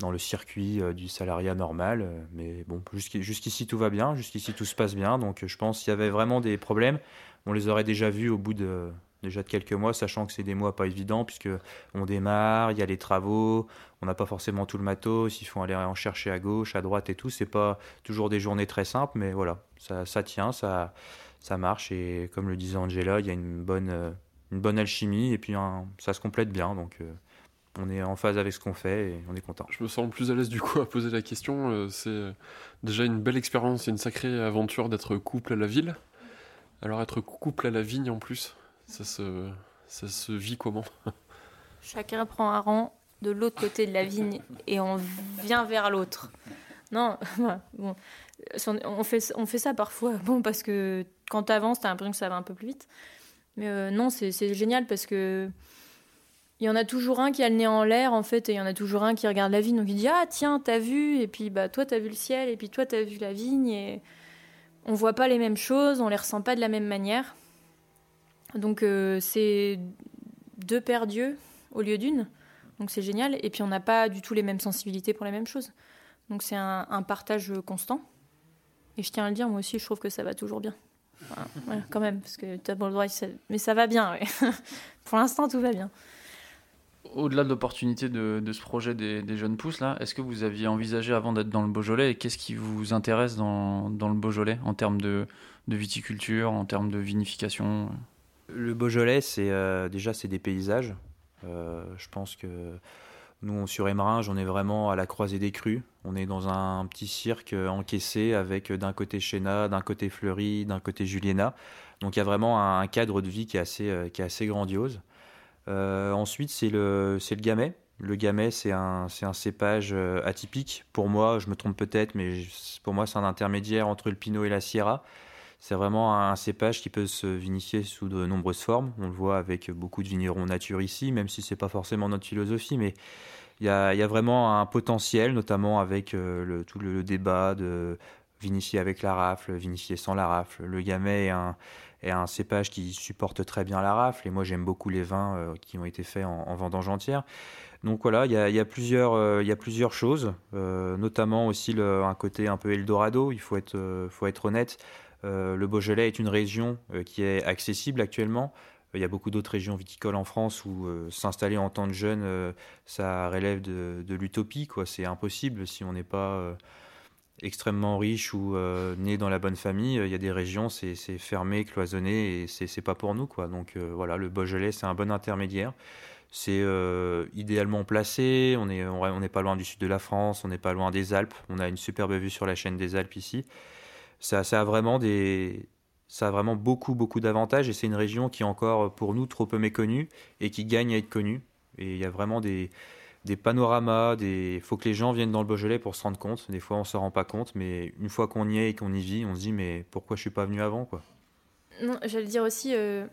dans le circuit euh, du salariat normal. Euh, mais bon, jusqu'ici tout va bien, jusqu'ici tout se passe bien. Donc je pense qu'il y avait vraiment des problèmes, on les aurait déjà vus au bout de déjà de quelques mois, sachant que c'est des mois pas évidents puisque on démarre, il y a les travaux, on n'a pas forcément tout le matos, il faut aller en chercher à gauche, à droite et tout. C'est pas toujours des journées très simples, mais voilà, ça, tient, ça, ça marche et comme le disait Angela, il y a une bonne, euh, une bonne alchimie et puis ça se complète bien. Donc on est en phase avec ce qu'on fait et on est content. Je me sens plus à l'aise du coup à poser la question. Euh, c'est déjà une belle expérience et une sacrée aventure d'être couple à la ville. Alors être couple à la vigne en plus, ça se, ça se vit comment? Chacun prend un rang de l'autre côté de la vigne et on vient vers l'autre. Non, bon, on fait, on fait ça parfois, bon, parce que quand tu avances, tu as l'impression que ça va un peu plus vite. Mais euh, non, c'est génial parce que il y en a toujours un qui a le nez en l'air en fait et il y en a toujours un qui regarde la vigne. Donc il dit ah tiens t'as vu et puis bah toi t'as vu le ciel et puis toi t'as vu la vigne et on voit pas les mêmes choses on les ressent pas de la même manière. Donc euh, c'est deux paires d'yeux au lieu d'une. Donc c'est génial. Et puis on n'a pas du tout les mêmes sensibilités pour les mêmes choses. Donc c'est un, partage constant. Et je tiens à le dire moi aussi je trouve que ça va toujours bien. Quand même parce que tu as le droit mais ça va bien pour l'instant tout va bien au-delà de l'opportunité de, ce projet des, jeunes pousses, là, est-ce que vous aviez envisagé avant d'être dans le Beaujolais et qu'est-ce qui vous intéresse dans, le Beaujolais en termes de, viticulture, en termes de vinification? Le Beaujolais, c'est euh, déjà c'est des paysages. Euh, je pense que nous, sur Émeringes, on est vraiment à la croisée des crues. On est dans un petit cirque encaissé avec d'un côté Chéna, d'un côté Fleury, d'un côté Juliena. Donc il y a vraiment un, cadre de vie qui est assez, euh, qui est assez grandiose. Euh, ensuite, c'est le, le gamay. Le gamay, c'est un, un cépage euh, atypique. Pour moi, je me trompe peut-être, mais pour moi, c'est un intermédiaire entre le pinot et la sierra. C'est vraiment un cépage qui peut se vinifier sous de nombreuses formes. On le voit avec beaucoup de vignerons nature ici, même si c'est pas forcément notre philosophie, mais il y a, y a, vraiment un potentiel, notamment avec euh, tout le, débat de vinifier avec la rafle, vinifier sans la rafle. Le gamay est un, et un cépage qui supporte très bien la rafle. Et moi, j'aime beaucoup les vins euh, qui ont été faits en, vendange entière. Donc voilà, il y a, plusieurs, euh, y a plusieurs choses, euh, notamment aussi un côté un peu Eldorado. Il faut être, faut être honnête. le Beaujolais est une région qui est accessible actuellement. Il y a beaucoup d'autres régions viticoles en France où s'installer en tant que jeune, ça relève de, de l'utopie. C'est impossible si on n'est pas extrêmement riche ou euh, dans la bonne famille, il y a des régions, c'est fermé, cloisonné et c'est pas pour nous. quoi. Donc euh, voilà, le Beaujolais, c'est un bon intermédiaire. C'est euh, idéalement placé, on n'est on, pas loin du sud de la France, on n'est pas loin des Alpes, on a une superbe vue sur la chaîne des Alpes ici. Ça, ça a vraiment des, ça a vraiment beaucoup, beaucoup d'avantages et c'est une région qui est encore pour nous trop peu méconnue et qui gagne à être connue. Et il y a vraiment des, des panoramas, des... faut que les gens viennent dans le Beaujolais pour se rendre compte. Des fois, on se rend pas compte, mais une fois qu'on y est et qu'on y vit, on se dit mais pourquoi je suis pas venu avant quoi? Non, j'allais dire aussi, euh,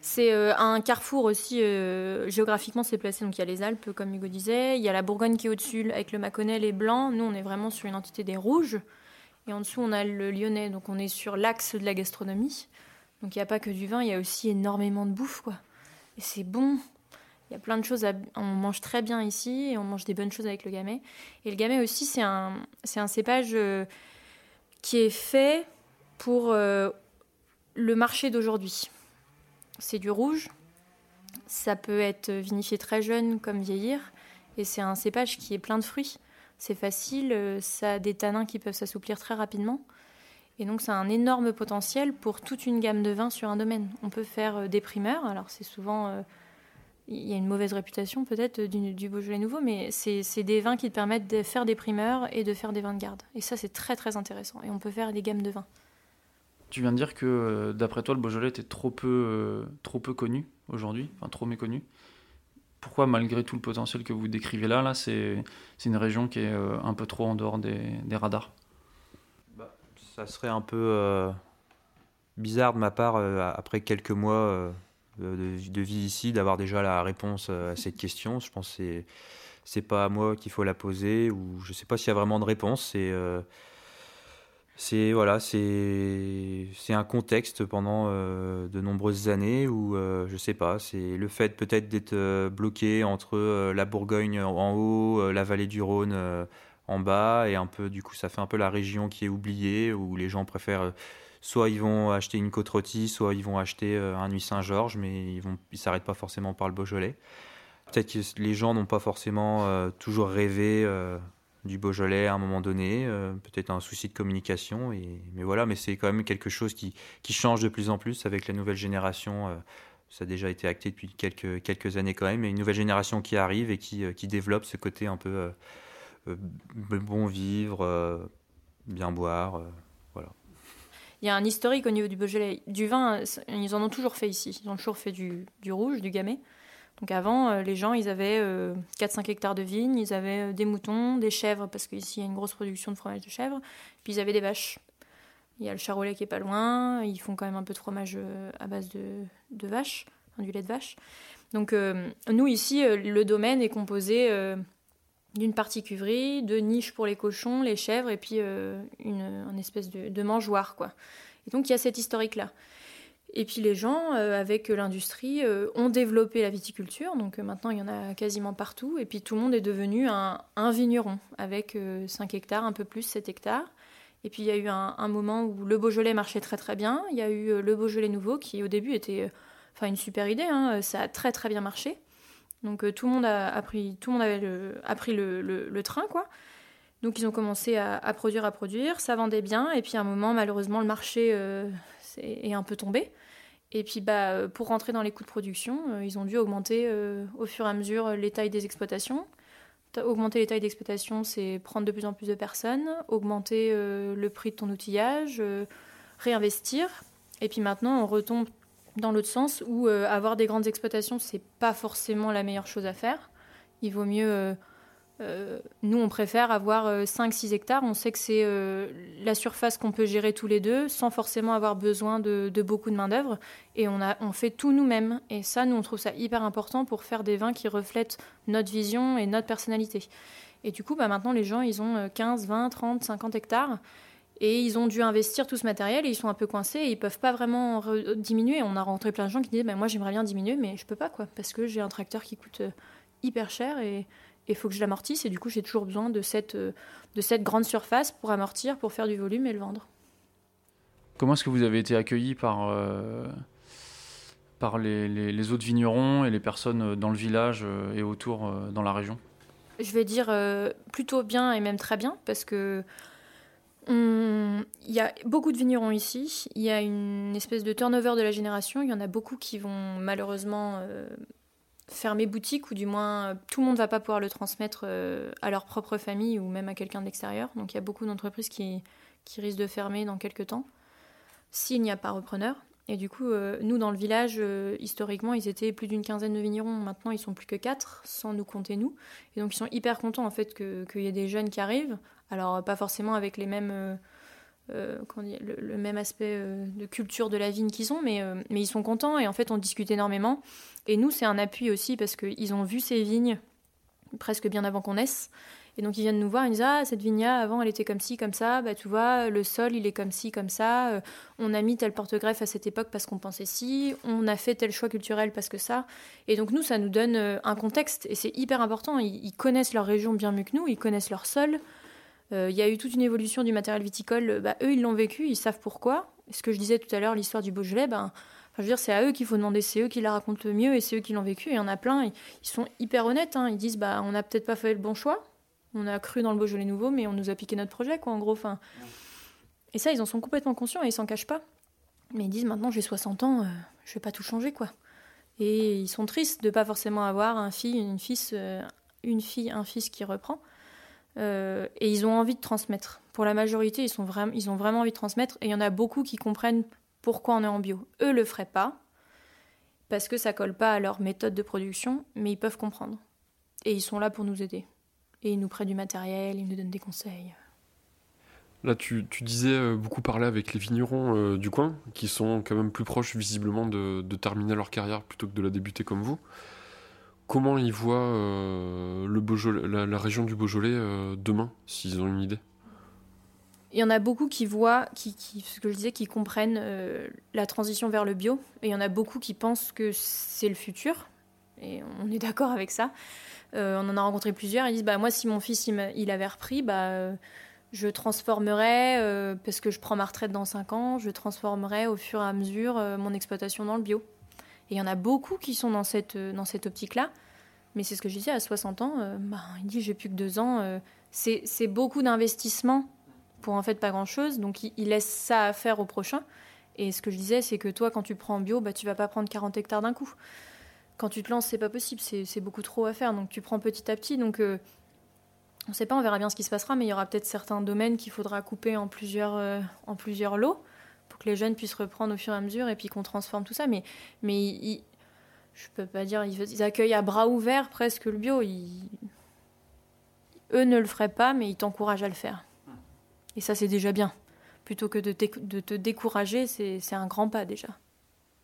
c'est euh, un carrefour aussi euh, géographiquement c'est placé. Donc il y a les Alpes comme Hugo disait, il y a la Bourgogne qui est au-dessus avec le Mâconnais les blancs. Nous on est vraiment sur une entité des rouges et en dessous on a le Lyonnais. Donc on est sur l'axe de la gastronomie. Donc il n'y a pas que du vin, il y a aussi énormément de bouffe quoi. Et c'est bon. Il y a plein de choses. On mange très bien ici et on mange des bonnes choses avec le gamay. Et le gamay aussi, c'est un, c'est un cépage euh, qui est fait pour euh, le marché d'aujourd'hui. C'est du rouge. Ça peut être vinifié très jeune comme vieillir. Et c'est un cépage qui est plein de fruits. C'est facile, euh, ça a des tanins qui peuvent s'assouplir très rapidement. Et donc, ça a un énorme potentiel pour toute une gamme de vins sur un domaine. On peut faire des primeurs. Alors, c'est souvent il y a une mauvaise réputation peut-être du, du, Beaujolais nouveau, mais c'est des vins qui te permettent de faire des primeurs et de faire des vins de garde. Et ça, c'est très très intéressant. Et on peut faire des gammes de vins. Tu viens de dire que euh, d'après toi, le Beaujolais était trop peu, euh, trop peu connu aujourd'hui, enfin trop méconnu. Pourquoi, malgré tout le potentiel que vous décrivez là, là c'est une région qui est euh, un peu trop en dehors des, des radars? Bah, Ça serait un peu bizarre de ma part, après quelques mois de, vie ici, d'avoir déjà la réponse à cette question. Je pense que c'est, pas à moi qu'il faut la poser, ou je sais pas s'il y a vraiment de réponse. C'est c'est voilà, c'est un contexte pendant euh, de nombreuses années où euh, je sais pas, c'est le fait peut-être d'être euh, bloqué entre la Bourgogne en haut, la vallée du Rhône en bas et un peu du coup ça fait un peu la région qui est oubliée où les gens préfèrent soit ils vont acheter une côte rôtie, soit ils vont acheter un Nuit Saint-Georges, mais ils vont ils s'arrêtent pas forcément par le Beaujolais. Peut-être que les gens n'ont pas forcément toujours rêvé du Beaujolais à un moment donné, euh, peut-être un souci de communication, et, mais voilà, mais c'est quand même quelque chose qui, qui, change de plus en plus avec la nouvelle génération. Euh, ça a déjà été acté depuis quelques, quelques années quand même, mais une nouvelle génération qui arrive et qui, euh, qui développe ce côté un peu bon vivre, bien boire. Il y a un historique au niveau du Beaujolais. Du vin, ils en ont toujours fait ici. Ils ont toujours fait du, rouge, du gamay. Donc avant, euh, les gens, ils avaient 4-5 euh, hectares de vignes, ils avaient euh, des moutons, des chèvres, parce qu'ici, il y a une grosse production de fromage de chèvre, puis ils avaient des vaches. Il y a le charolais qui est pas loin, ils font quand même un peu de fromage à base de, de vaches, du lait de vache. Donc nous, ici, le domaine est composé d'une partie cuverie, de niches pour les cochons, les chèvres, et puis une, espèce de, mangeoire. Quoi. Et donc il y a cet historique-là. Et puis les gens, euh, avec l'industrie, euh, ont développé la viticulture. Donc euh, maintenant, il y en a quasiment partout. Et puis tout le monde est devenu un, vigneron, avec 5 hectares, un peu plus, 7 hectares. Et puis il y a eu un, moment où le Beaujolais marchait très très bien. Il y a eu le Beaujolais nouveau, qui au début était enfin, une super idée. Hein. Ça a très très bien marché. Donc tout le monde a, pris, tout le monde avait pris le, train, quoi. Donc ils ont commencé à, produire, à produire, ça vendait bien, et puis à un moment, malheureusement, le marché est, un peu tombé. Et puis bah, euh, pour rentrer dans les coûts de production, euh, ils ont dû augmenter euh, au fur et à mesure les tailles des exploitations. Augmenter les tailles d'exploitation, c'est prendre de plus en plus de personnes, augmenter le prix de ton outillage, réinvestir. Et puis maintenant, on retombe dans l'autre sens où avoir des grandes exploitations, c'est pas forcément la meilleure chose à faire. Il vaut mieux euh, nous, on préfère avoir 5-6 euh, hectares. On sait que c'est euh, la surface qu'on peut gérer tous les deux sans forcément avoir besoin de, beaucoup de main-d'œuvre. Et on, a, on fait tout nous-mêmes. Et ça, nous, on trouve ça hyper important pour faire des vins qui reflètent notre vision et notre personnalité. Et du coup, bah, maintenant, les gens, ils ont 15, 20, 30, 50 hectares. Et ils ont dû investir tout ce matériel et ils sont un peu coincés et ils peuvent pas vraiment diminuer. On a rencontré plein de gens qui disaient bah, Moi, j'aimerais bien diminuer, mais je peux pas, quoi, parce que j'ai un tracteur qui coûte hyper cher et il faut que je l'amortisse. Et du coup, j'ai toujours besoin de cette, euh, de cette grande surface pour amortir, pour faire du volume et le vendre. Comment est-ce que vous avez été accueilli par, euh, par les, les, autres vignerons et les personnes dans le village euh, et autour dans la région? Je vais dire plutôt bien et même très bien parce que il y a beaucoup de vignerons ici. Il y a une espèce de turnover de la génération. Il y en a beaucoup qui vont malheureusement fermer boutique ou du moins tout le monde ne va pas pouvoir le transmettre euh, à leur propre famille ou même à quelqu'un d'extérieur. Donc il y a beaucoup d'entreprises qui, risquent de fermer dans quelques temps s'il n'y a pas repreneur. Et du coup, euh, nous dans le village, euh, historiquement, ils étaient plus d'une quinzaine de vignerons. Maintenant, ils sont plus que quatre, sans nous compter nous. Et donc ils sont hyper contents en fait qu'il y ait des jeunes qui arrivent. Alors pas forcément avec les mêmes euh, le, même aspect euh, de culture de la vigne qu'ils ont, mais, euh, mais ils sont contents et en fait on discute énormément. Et nous c'est un appui aussi parce qu'ils ont vu ces vignes presque bien avant qu'on naisse. Et donc ils viennent nous voir, ils disent ah cette vigne-là avant elle était comme ci comme ça, bah tu vois le sol il est comme ci comme ça, on a mis tel porte-greffe à cette époque parce qu'on pensait ci, on a fait tel choix culturel parce que ça. Et donc nous ça nous donne un contexte et c'est hyper important. ils, connaissent leur région bien mieux que nous, ils connaissent leur sol, euh, il y a eu toute une évolution du matériel viticole. Bah, eux, ils l'ont vécu, ils savent pourquoi. Ce que je disais tout à l'heure, l'histoire du Beaujolais, ben, je veux dire, c'est à eux qu'il faut demander, c'est eux qui la racontent le mieux et c'est eux qui l'ont vécu. il y en a plein, ils, sont hyper honnêtes. Hein. Ils disent, bah, on n'a peut-être pas fait le bon choix. On a cru dans le Beaujolais nouveau, mais on nous a piqué notre projet, quoi, en gros. Fin... Et ça, ils en sont complètement conscients et ils s'en cachent pas. Mais ils disent, maintenant, j'ai 60 ans, je euh, je vais pas tout changer, quoi. Et ils sont tristes de pas forcément avoir un fille, une fils, euh, une fille, un fils qui reprend. Euh, et ils ont envie de transmettre. Pour la majorité, ils, sont vraiment, ils ont vraiment envie de transmettre. Et il y en a beaucoup qui comprennent pourquoi on est en bio. Eux le feraient pas, parce que ça colle pas à leur méthode de production, mais ils peuvent comprendre. Et ils sont là pour nous aider. Et ils nous prêtent du matériel, ils nous donnent des conseils. Là, tu, disais euh, beaucoup parler avec les vignerons euh, du coin, qui sont quand même plus proches visiblement de terminer leur carrière plutôt que de la débuter comme vous. Comment ils voient euh, la, région du Beaujolais euh, demain, s'ils ont une idée? Il y en a beaucoup qui voient, qui, ce que je disais, qui comprennent euh, la transition vers le bio. Et il y en a beaucoup qui pensent que c'est le futur. Et on est d'accord avec ça. On en a rencontré plusieurs. Ils disent bah, Moi, si mon fils il, avait repris, bah, je transformerais, parce que je prends ma retraite dans 5 ans, je transformerais au fur et à mesure mon exploitation dans le bio. Et il y en a beaucoup qui sont dans cette, euh, dans cette optique-là. Mais c'est ce que je disais, à 60 ans, euh, bah, il dit J'ai plus que 2 ans. euh, c'est beaucoup d'investissement pour en fait pas grand chose. Donc il, laisse ça à faire au prochain. Et ce que je disais, c'est que toi, quand tu prends en bio, bah, tu vas pas prendre 40 hectares d'un coup. Quand tu te lances, c'est pas possible, c'est beaucoup trop à faire. Donc tu prends petit à petit. Donc on sait pas, on verra bien ce qui se passera, mais il y aura peut-être certains domaines qu'il faudra couper en plusieurs, en plusieurs lots pour que les jeunes puissent reprendre au fur et à mesure et puis qu'on transforme tout ça. Mais, mais ils- ils- je peux pas dire, ils, ils accueillent à bras ouverts presque le bio. Ils- eux ne le feraient pas, mais ils t'encouragent à le faire. Et ça, c'est déjà bien. Plutôt que de, de te décourager, c'est c'est un grand pas déjà.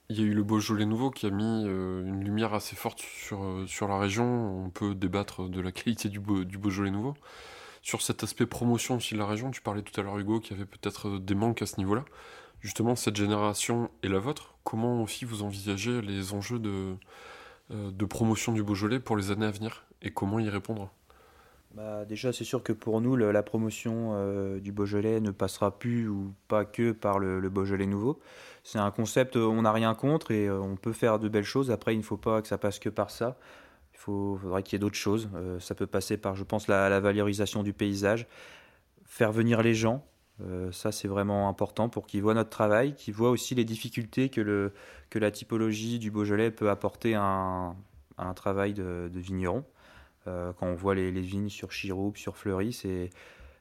Il y a eu le Beaujolais nouveau qui a mis euh, une lumière assez forte sur, euh, sur la région. On peut débattre de la qualité du, Beau- du Beaujolais nouveau. Sur cet aspect promotion aussi de la région, tu parlais tout à l'heure, Hugo, qu'il y avait peut-être des manques à ce niveau-là. Justement, cette génération et la vôtre, comment aussi vous envisagez les enjeux de, euh, de promotion du Beaujolais pour les années à venir et comment y répondre? Bah, déjà, c'est sûr que pour nous, la promotion euh, du Beaujolais ne passera plus ou pas que par le, Beaujolais nouveau. C'est un concept, euh, on n'a rien contre et on peut faire de belles choses. Après, il ne faut pas que ça passe que par ça. Il faut, faudrait qu'il y ait d'autres choses. Ça peut passer par, je pense, la valorisation du paysage, faire venir les gens. Euh, ça, c'est vraiment important pour qu'ils voient notre travail, qu'ils voient aussi les difficultés que, le, que la typologie du Beaujolais peut apporter à un, travail de, vigneron. Euh, quand on voit les, vignes sur Chiroupe, sur Fleury, c'est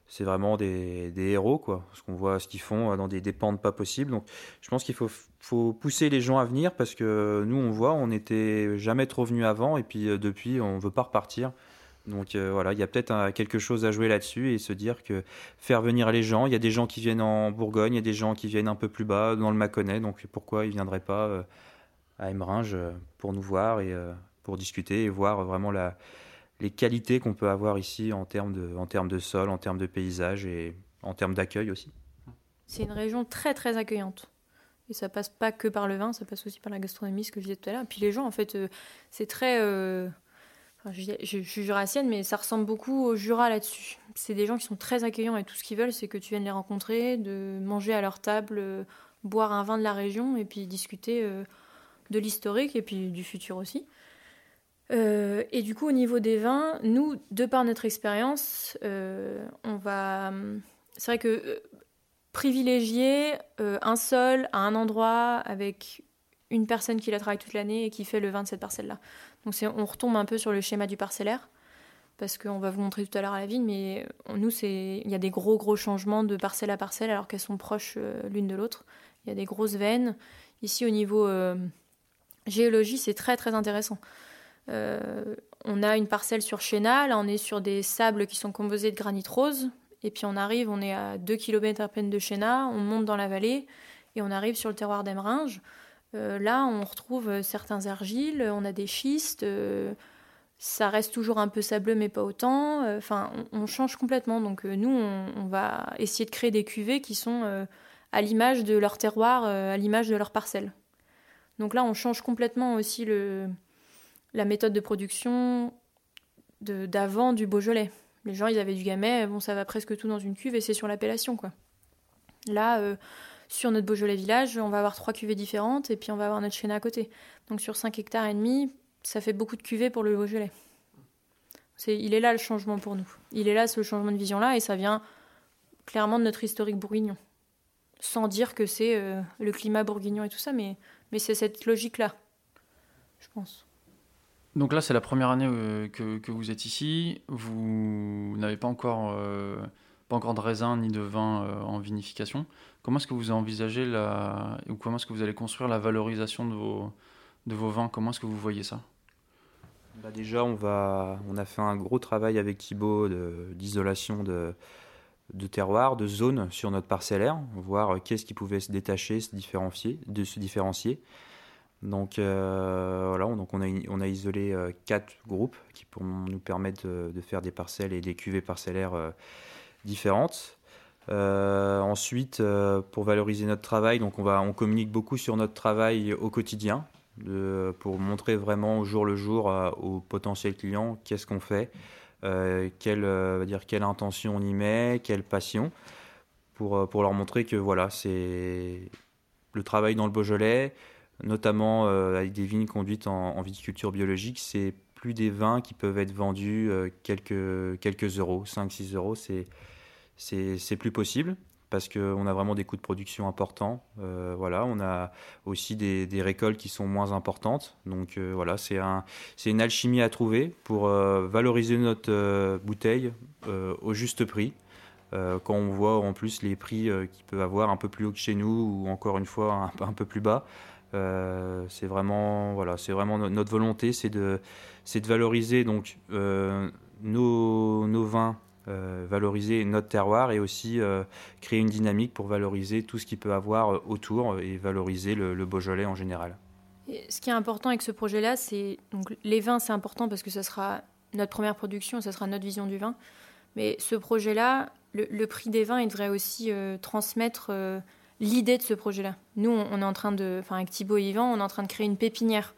c'est vraiment des, héros, quoi. Parce qu'on voit ce qu'ils font euh, dans des, des pentes pas possibles. Donc, je pense qu'il faut, faut pousser les gens à venir parce que nous, on voit, on n'était jamais trop venus avant et puis depuis, on veut pas repartir. Donc euh, voilà, il y a peut-être un- quelque chose à jouer là-dessus et se dire que faire venir les gens, il y a des gens qui viennent en Bourgogne, il y a des gens qui viennent un peu plus bas, dans le Mâconnais, donc pourquoi ils viendraient pas euh, à Emeringes euh, pour nous voir et euh, pour discuter et voir vraiment les qualités qu'on peut avoir ici en termes de, sol, en termes de paysage et en termes d'accueil aussi. C'est une région très très accueillante. Et ça passe pas que par le vin, ça passe aussi par la gastronomie, ce que je disais tout à l'heure. Et puis les gens, en fait, euh, c'est très. Je, suis jurassienne, mais ça ressemble beaucoup au Jura là-dessus. C'est des gens qui sont très accueillants et tout ce qu'ils veulent, c'est que tu viennes les rencontrer, de manger à leur table, euh, boire un vin de la région et puis discuter euh, de l'historique et puis du futur aussi. Euh, et du coup, au niveau des vins, nous, de par notre expérience, on va. C'est vrai que privilégier un sol à un endroit avec une personne qui la travaille toute l'année et qui fait le vin de cette parcelle-là. Donc on retombe un peu sur le schéma du parcellaire parce qu'on va vous montrer tout à l'heure à la vigne, mais euh, nous il y a des gros gros changements de parcelle à parcelle alors qu'elles sont proches euh, l'une de l'autre. Il y a des grosses veines. Ici au niveau euh, géologie c'est très très intéressant. On a une parcelle sur Chéna, là on est sur des sables qui sont composés de granit rose, et puis on arrive, on est à 2 km à peine de Chéna, on monte dans la vallée et on arrive sur le terroir d'Emeringes. Euh, là, on retrouve euh, certains argiles, on a des schistes, euh, ça reste toujours un peu sableux mais pas autant. Enfin, on, change complètement. Donc nous, on, va essayer de créer des cuvées qui sont à l'image de leur terroir, à l'image de leur parcelle. Donc là, on change complètement aussi le, la méthode de production d'avant du Beaujolais. Les gens, ils avaient du gamay, bon, ça va presque tout dans une cuve et c'est sur l'appellation, quoi. Là, sur notre Beaujolais village, on va avoir trois cuvées différentes et puis on va avoir notre chêne à côté. Donc sur 5 hectares et demi, ça fait beaucoup de cuvées pour le Beaujolais. C'est, il est là le changement pour nous. Il est là ce changement de vision-là et ça vient clairement de notre historique bourguignon. Sans dire que c'est euh, le climat bourguignon et tout ça, mais, mais c'est cette logique-là, je pense. Donc là, c'est la première année euh, que, vous êtes ici. Vous n'avez pas encore, euh, pas encore de raisin ni de vin en vinification. Comment est-ce que vous envisagez la, ou comment est-ce que vous allez construire la valorisation de vos, de vos vins? Comment est-ce que vous voyez ça? Bah déjà, on, va, on a fait un gros travail avec Thibaut d'isolation de, de terroir, de zones sur notre parcellaire, voir qu'est-ce qui pouvait se détacher, se différencier, de se différencier. Donc voilà, donc on a, on a isolé quatre groupes qui pourront nous permettre de, faire des parcelles et des cuvées parcellaires différentes. Ensuite, pour valoriser notre travail, donc on, va, on communique beaucoup sur notre travail au quotidien pour montrer vraiment au jour le jour aux potentiels clients qu'est-ce qu'on fait, euh, quelle, euh, dire, quelle intention on y met, quelle passion, pour, euh, pour leur montrer que voilà, c'est le travail dans le Beaujolais, notamment avec des vignes conduites en, viticulture biologique, c'est plus des vins qui peuvent être vendus quelques, quelques euros, 5-6 euros, c'est plus possible parce qu'on a vraiment des coûts de production importants. Euh, voilà, on a aussi des, récoltes qui sont moins importantes. Donc euh, voilà, c'est un, une alchimie à trouver pour euh, valoriser notre bouteille au juste prix. quand on voit en plus les prix qui peuvent avoir un peu plus haut que chez nous ou encore une fois un, peu plus bas, c'est vraiment voilà, c'est vraiment notre volonté, c'est de, c'est de valoriser donc nos, nos vins valoriser notre terroir et aussi euh, créer une dynamique pour valoriser tout ce qu'il peut avoir euh, autour et valoriser le, Beaujolais en général. ce qui est important avec ce projet-là, c'est donc les vins, c'est important parce que ce sera notre première production, ce sera notre vision du vin. Mais ce projet-là, le, prix des vins, il devrait aussi transmettre l'idée de ce projet-là. Nous, on, est en train de, enfin avec Thibaut et Yvan, on est en train de créer une pépinière.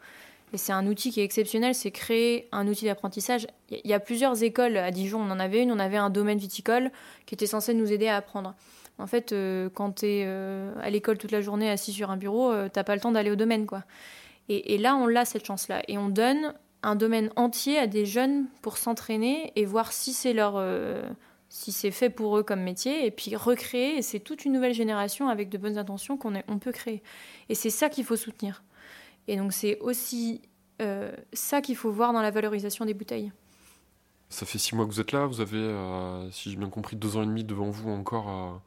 Et c'est un outil qui est exceptionnel, c'est créer un outil d'apprentissage. Il y a plusieurs écoles à Dijon, on en avait une, on avait un domaine viticole qui était censé nous aider à apprendre. En fait, euh, quand tu es euh, à l'école toute la journée assis sur un bureau, euh, t'as pas le temps d'aller au domaine. quoi. Et, là, on l'a cette chance-là. Et on donne un domaine entier à des jeunes pour s'entraîner et voir si c'est leur si c'est fait pour eux comme métier, et puis recréer, c'est toute une nouvelle génération avec de bonnes intentions qu'on on peut créer. Et c'est ça qu'il faut soutenir. Et donc c'est aussi euh, ça qu'il faut voir dans la valorisation des bouteilles. Ça fait six mois que vous êtes là, vous avez, euh, si j'ai bien compris, deux ans et demi devant vous encore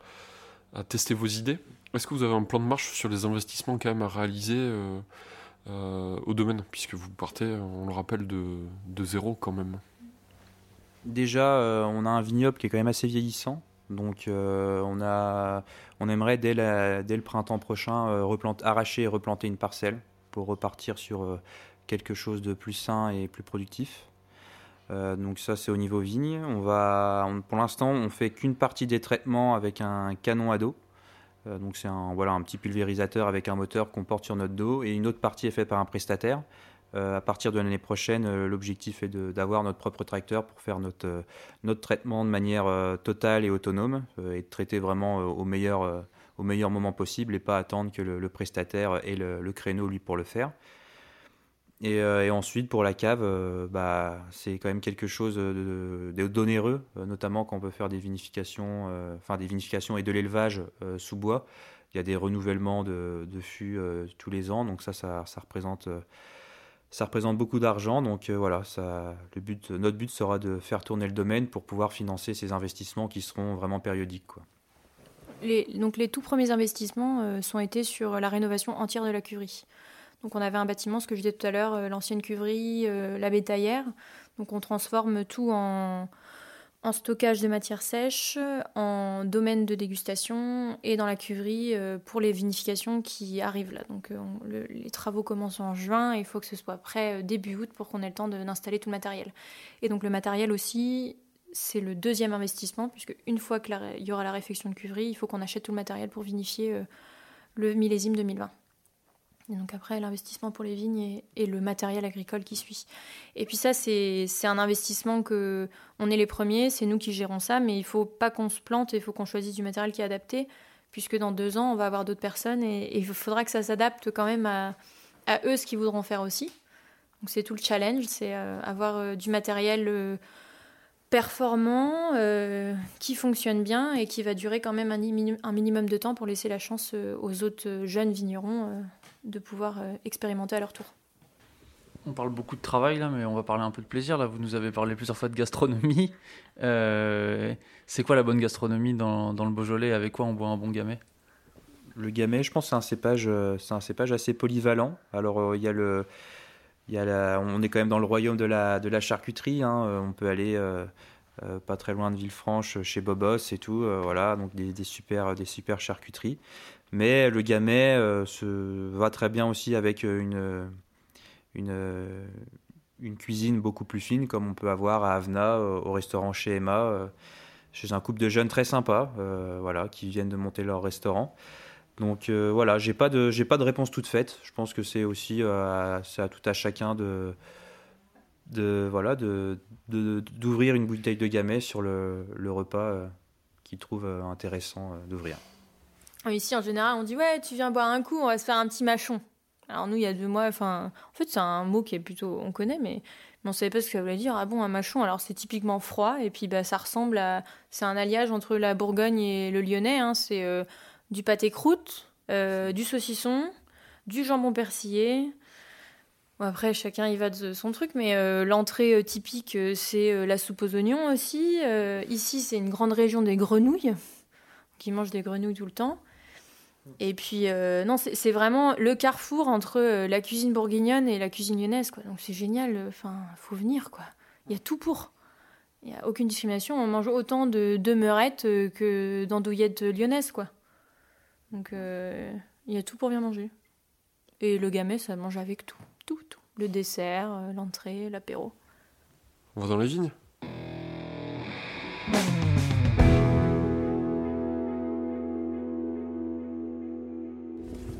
à, tester vos idées. Est-ce que vous avez un plan de marche sur les investissements quand même à réaliser euh, au domaine, puisque vous partez, on le rappelle, de, de zéro quand même Déjà, on a un vignoble qui est quand même assez vieillissant. Donc on, a, on aimerait dès, dès le printemps prochain arracher et replanter une parcelle pour repartir sur euh, quelque chose de plus sain et plus productif. Euh, donc ça c'est au niveau vigne. On va, pour l'instant on fait qu'une partie des traitements avec un canon à dos. Euh, donc c'est un, voilà, un petit pulvérisateur avec un moteur qu'on porte sur notre dos et une autre partie est faite par un prestataire. à partir de l'année prochaine, l'objectif est d'avoir notre propre tracteur pour faire notre, notre traitement de manière totale et autonome et de traiter vraiment au meilleur au meilleur moment possible et pas attendre que le, prestataire ait le, créneau lui pour le faire. Et, euh, ensuite pour la cave, euh, bah, c'est quand même quelque chose d'onéreux, de, notamment quand on peut faire des vinifications, euh, des vinifications et de l'élevage sous bois. Il y a des renouvellements de, fûts tous les ans, donc ça, ça, représente ça représente beaucoup d'argent. Donc voilà, ça, le but, notre but sera de faire tourner le domaine pour pouvoir financer ces investissements qui seront vraiment périodiques. Quoi les, donc les tout premiers investissements euh, sont été sur la rénovation entière de la cuverie. Donc on avait un bâtiment, ce que je disais tout à l'heure, euh, l'ancienne cuverie, euh, la bétaillère. Donc on transforme tout en, en stockage de matières sèches, en domaine de dégustation et dans la cuverie pour les vinifications qui arrivent là. Donc les travaux commencent en juin et il faut que ce soit prêt début août pour qu'on ait le temps d'installer tout le matériel. Et donc le matériel aussi, c'est le deuxième investissement, puisque une fois qu'il y aura la réfection de cuverie, il faut qu'on achète tout le matériel pour vinifier euh, le millésime 2020. Et donc après, l'investissement pour les vignes et, le matériel agricole qui suit. Et puis ça, c'est un investissement que on est les premiers, c'est nous qui gérons ça, mais il faut pas qu'on se plante, il faut qu'on choisisse du matériel qui est adapté, puisque dans deux ans, on va avoir d'autres personnes et, il faudra que ça s'adapte quand même à, eux ce qu'ils voudront faire aussi. Donc c'est tout le challenge, c'est euh, avoir euh, du matériel performant, euh, qui fonctionne bien et qui va durer quand même un, minimum de temps pour laisser la chance euh, aux autres euh, jeunes vignerons de pouvoir expérimenter à leur tour. On parle beaucoup de travail là, mais on va parler un peu de plaisir. Là, vous nous avez parlé plusieurs fois de gastronomie. c'est quoi la bonne gastronomie dans, le Beaujolais? Avec quoi on boit un bon gamay? Le gamay, je pense, c'est un cépage, c'est un cépage assez polyvalent. Alors, il y a le on est quand même dans le royaume de la, charcuterie. Hein. Euh, on peut aller euh, pas très loin de Villefranche, chez Bobos et tout. voilà, donc des, super, des super charcuteries. Mais le gamay se va très bien aussi avec une, cuisine beaucoup plus fine, comme on peut avoir à Avena, au restaurant chez Emma chez un couple de jeunes très sympas, euh, voilà, qui viennent de monter leur restaurant. Donc euh, voilà, j'ai pas de j'ai pas de réponse toute faite. Je pense que c'est aussi euh, à, tout à chacun de de voilà de d'ouvrir une bouteille de gamay sur le, le repas qu'il trouve intéressant d'ouvrir. Ici, en général, on dit ouais, tu viens boire un coup, on va se faire un petit machon. Alors nous, il y a deux mois, enfin, en fait, c'est un mot qui est plutôt, on connaît, mais mais on savait pas ce que ça voulait dire. Ah bon, un machon, alors c'est typiquement froid, et puis bah, ça ressemble à. C'est un alliage entre la Bourgogne et le Lyonnais. Hein. C'est euh, du pâté croûte, euh, du saucisson, du jambon persillé. après, chacun y va de son truc, mais euh, l'entrée typique, c'est la soupe aux oignons aussi. ici, c'est une grande région des grenouilles, qui mangent des grenouilles tout le temps. Et puis, euh, non, c'est vraiment le carrefour entre euh, la cuisine bourguignonne et la cuisine lyonnaise, quoi. Donc c'est génial, euh, enfin, faut venir, quoi. Il y a tout pour. Il n'y a aucune discrimination. On mange autant de demeurettes que d'andouillettes lyonnaises, quoi. Donc, il y a tout pour bien manger. Et le gamay, ça mange avec tout. Tout, tout. Le dessert, l'entrée, l'apéro. On va dans les vignes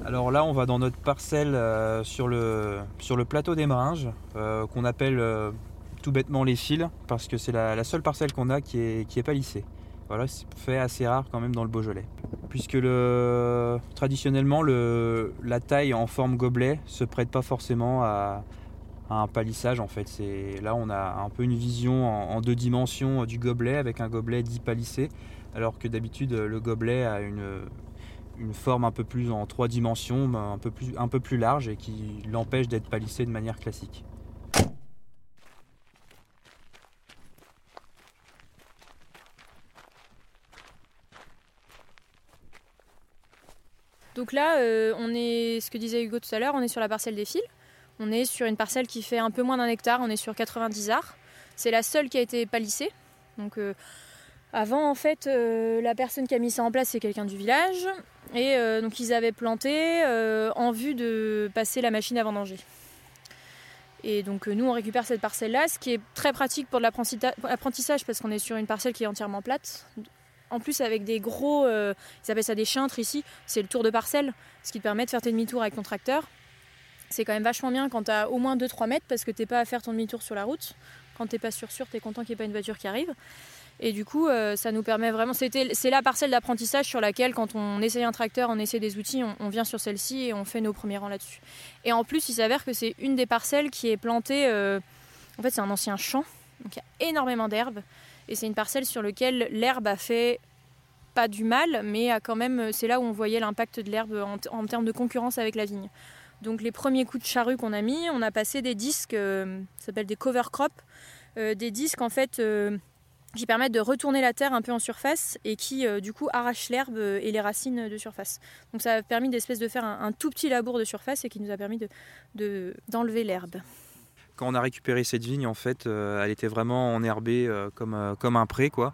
Alors là, on va dans notre parcelle euh, sur, le, sur le plateau des Meringes, euh, qu'on appelle euh, tout bêtement les fils, parce que c'est la, seule parcelle qu'on a qui est, qui est palissée. Voilà, c'est fait assez rare quand même dans le Beaujolais. Puisque le, traditionnellement, le, la taille en forme gobelet se prête pas forcément à, un palissage en fait. Là, on a un peu une vision en, deux dimensions du gobelet avec un gobelet dit palissé, alors que d'habitude, le gobelet a une forme un peu plus en trois dimensions, un un peu plus large et qui l'empêche d'être palissé de manière classique. Donc là, euh, on est, ce que disait Hugo tout à l'heure, on est sur la parcelle des fils. On est sur une parcelle qui fait un peu moins d'un hectare, on est sur 90 arts. C'est la seule qui a été palissée. Donc euh, avant, en fait, euh, la personne qui a mis ça en place, c'est quelqu'un du village. Et donc ils avaient planté en vue de passer la machine à vendanger. Et donc nous on récupère cette parcelle-là, ce qui est très pratique pour l'apprentissage parce qu'on est sur une parcelle qui est entièrement plate. En plus avec des gros, ils appellent ça des chantres ici, c'est le tour de parcelle, ce qui te permet de faire tes demi-tours avec ton tracteur. C'est quand même vachement bien quand tu as au moins 2-3 mètres parce que t'es pas à faire ton demi-tour sur la route. Quand t'es pas sûr sûr, t'es content qu'il n'y ait pas une voiture qui arrive. Et du coup, euh, ça nous permet vraiment. C'est la parcelle d'apprentissage sur laquelle, quand on essaye un tracteur, on essaie des outils, on, vient sur celle-ci et on fait nos premiers rangs là-dessus. Et en plus, il s'avère que c'est une des parcelles qui est plantée. Euh, en fait, c'est un ancien champ, donc il y a énormément d'herbe. Et c'est une parcelle sur laquelle l'herbe a fait pas du mal, mais a quand même. C'est là où on voyait l'impact de l'herbe en, termes de concurrence avec la vigne. Donc les premiers coups de charrue qu'on a mis, on a passé des disques, euh, ça s'appelle des cover crops, des disques en fait qui permettent de retourner la terre un peu en surface et qui euh, du coup arrachent l'herbe et les racines de surface. Donc ça a permis d'espèce de faire un, tout petit labour de surface et qui nous a permis de, d'enlever l'herbe. Quand on a récupéré cette vigne, en fait, euh, elle était vraiment enherbée euh, comme, comme un pré, quoi.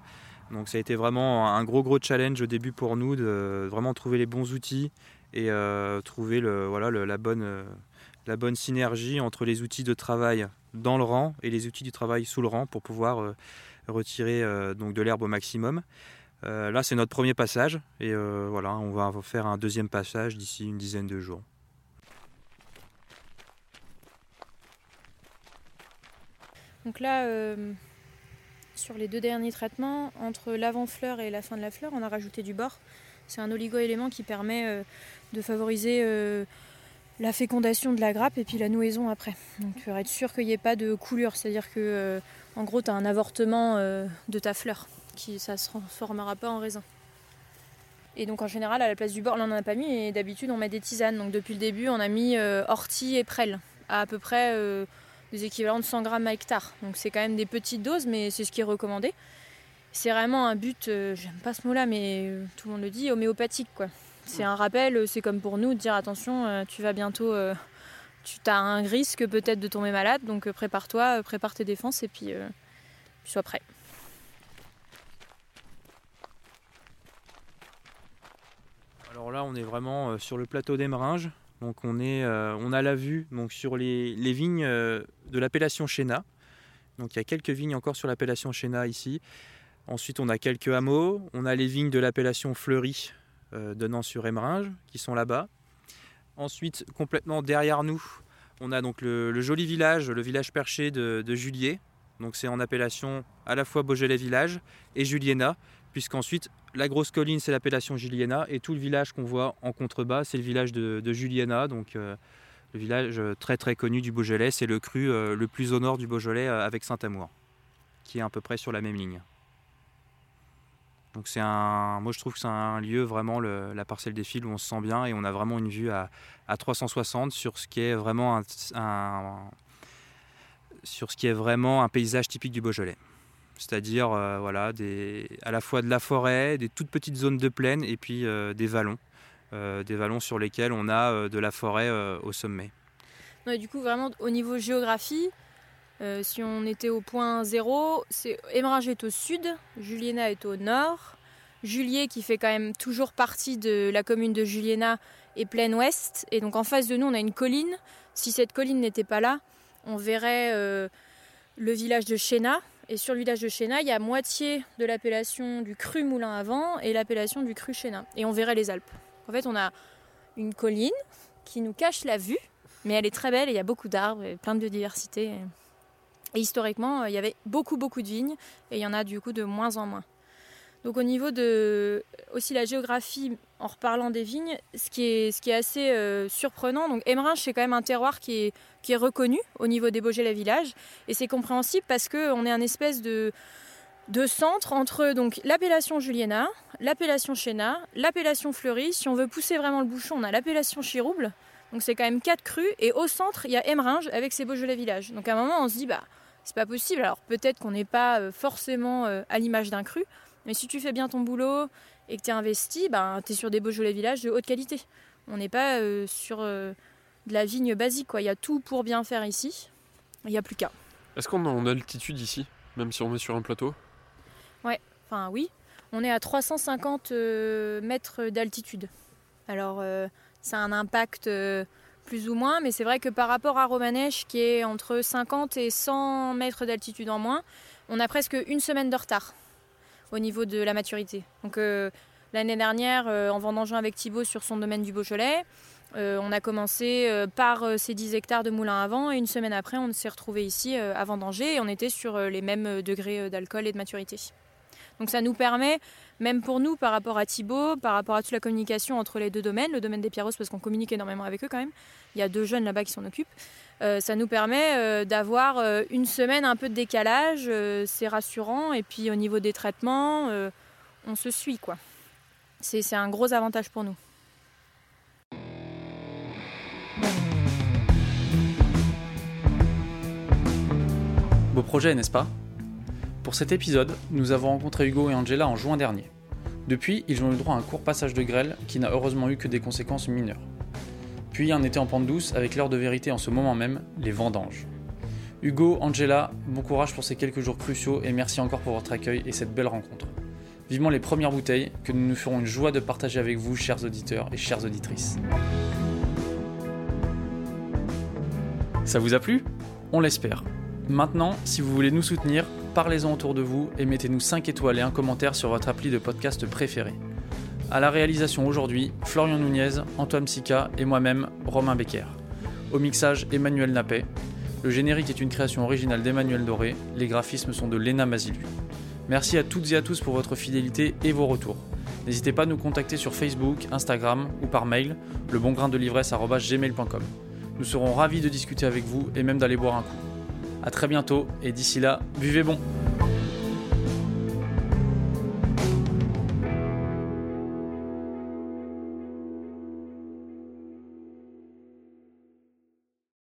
Donc ça a été vraiment un gros gros challenge au début pour nous de vraiment trouver les bons outils et trouver le, voilà, la, bonne, la bonne synergie entre les outils de travail dans le rang et les outils du travail sous le rang pour pouvoir retirer euh, donc de l'herbe au maximum. Euh, là, c'est notre premier passage et euh, voilà, on va faire un deuxième passage d'ici une dizaine de jours. Donc là, sur les deux derniers traitements, entre l'avant-fleur et la fin de la fleur, on a rajouté du bord. C'est un oligo-élément qui permet de favoriser la fécondation de la grappe et puis la nouaison après. Donc pour être sûr qu'il n'y ait pas de coulure, c'est-à-dire que euh, en gros tu as un avortement euh, de ta fleur, qui ça se transformera pas en raisin. Et donc en général à la place du bord, là on n'en a pas mis et d'habitude on met des tisanes. Donc depuis le début on a mis euh, ortie et prêle à peu près des équivalents de 100 grammes à hectare. Donc c'est quand même des petites doses, mais c'est ce qui est recommandé. C'est vraiment un but, euh, j'aime pas ce mot-là, mais euh, tout le monde le dit, homéopathique. C'est un rappel, euh, c'est comme pour nous, de dire attention, tu vas bientôt, tu as un risque peut-être de tomber malade, donc prépare-toi, prépare tes défenses et puis, puis sois prêt. Alors là, on est vraiment sur le plateau des Meringes. Donc euh, on a la vue donc, sur les, vignes euh, de l'appellation Chéna. Donc il y a quelques vignes encore sur l'appellation Chéna ici. Ensuite, on a quelques hameaux. On a les vignes de l'appellation Fleury euh, donnant sur Emeringes qui sont là-bas. Ensuite, complètement derrière nous, on a donc le, le joli village, le village perché de, de Julier. Donc c'est en appellation à la fois Beaujolais village et Juliena, puisqu'ensuite la grosse colline c'est l'appellation Juliena et tout le village qu'on voit en contrebas c'est le village de, Juliena, donc euh, le village euh, très très connu du Beaujolais, c'est le cru euh, le plus au nord du Beaujolais avec Saint-Amour, qui est à peu près sur la même ligne. Donc c'est un, moi je trouve que c'est un lieu vraiment la parcelle des fils où on se sent bien et on a vraiment une vue à, à 360 sur ce qui est vraiment un- sur ce qui est vraiment un paysage typique du Beaujolais. C'est-à-dire euh, voilà, à la fois de la forêt, des toutes petites zones de plaine et puis euh, des vallons. Euh, des vallons sur lesquels on a de la forêt au sommet. Du coup, vraiment, au niveau géographie, si on était au point zéro, c'est est au sud, Juliena est au nord, Julier, qui fait quand même toujours partie de la commune de Juliena, est plein ouest. Et donc en face de nous, on a une colline. Si cette colline n'était pas là, on verrait le village de Chéna. Et sur le village de Chéna, il y a moitié de l'appellation du cru Moulin avant et l'appellation du cru Chéna. Et on verrait les Alpes. En fait, on a une colline qui nous cache la vue mais elle est très belle et il y a beaucoup d'arbres et plein de biodiversité. Et historiquement, euh, il y avait beaucoup, beaucoup de vignes et il y en a du coup de moins en moins. Donc au niveau de aussi la géographie, en reparlant des vignes, ce qui est, assez euh, surprenant, donc Emeringes c'est quand même un terroir qui est, reconnu au niveau des Beaujolais villages et c'est compréhensible parce qu'on est un espèce de, centre entre donc l'appellation Juliena, l'appellation Chéna, l'appellation Fleury. Si on veut pousser vraiment le bouchon, on a l'appellation Chirouble. Donc c'est quand même quatre crues et au centre il y a Emeringes avec ses Beaujolais villages. Donc à un moment on se dit bah c'est pas possible. Alors peut-être qu'on n'est pas euh, forcément euh, à l'image d'un cru, mais si tu fais bien ton boulot et que tu es investi, ben tu es sur des Beaujolais villages de haute qualité. On n'est pas euh, sur euh, de la vigne basique quoi. Il y a tout pour bien faire ici. Il n'y a plus qu'à. Est-ce qu'on est en altitude ici, même si on est sur un plateau? Enfin oui, on est à 350 euh, mètres d'altitude. Alors ça a un impact plus ou moins, mais c'est vrai que par rapport à Romanèche qui est entre 50 et 100 mètres d'altitude en moins, on a presque une semaine de retard au niveau de la maturité. Donc euh, l'année dernière, euh, en vendangeant avec Thibaut sur son domaine du Beaujolais, euh, on a commencé par ces 10 hectares de moulin à vent et une semaine après, on s'est retrouvé ici à vendanger et on était sur les mêmes degrés d'alcool et de maturité. Donc ça nous permet, même pour nous, par rapport à Thibaut, par rapport à toute la communication entre les deux domaines, le domaine des Pierros, parce qu'on communique énormément avec eux quand même, il y a deux jeunes là-bas qui s'en occupent, euh, ça nous permet euh, d'avoir euh, une semaine un peu de décalage, c'est rassurant, et puis au niveau des traitements, on se suit quoi. C'est un gros avantage pour nous. Beau projet, n'est-ce pas? Pour cet épisode, nous avons rencontré Hugo et Angela en juin dernier. Depuis, ils ont eu droit à un court passage de grêle qui n'a heureusement eu que des conséquences mineures. Puis un été en pente douce avec l'heure de vérité en ce moment même, les vendanges. Hugo, Angela, bon courage pour ces quelques jours cruciaux et merci encore pour votre accueil et cette belle rencontre. Vivement les premières bouteilles que nous nous ferons une joie de partager avec vous, chers auditeurs et chères auditrices. Ça vous a plu? On l'espère. Maintenant, si vous voulez nous soutenir, parlez-en autour de vous et mettez-nous 5 étoiles et un commentaire sur votre appli de podcast préféré. À la réalisation aujourd'hui, Florian Nunez, Antoine Sica et moi-même, Romain Becker. Au mixage, Emmanuel Nappet. Le générique est une création originale d'Emmanuel Doré. Les graphismes sont de Léna Mazilu. Merci à toutes et à tous pour votre fidélité et vos retours. N'hésitez pas à nous contacter sur Facebook, Instagram ou par mail, lebongraindel'ivresse.gmail.com. Nous serons ravis de discuter avec vous et même d'aller boire un coup. A très bientôt et d'ici là, buvez bon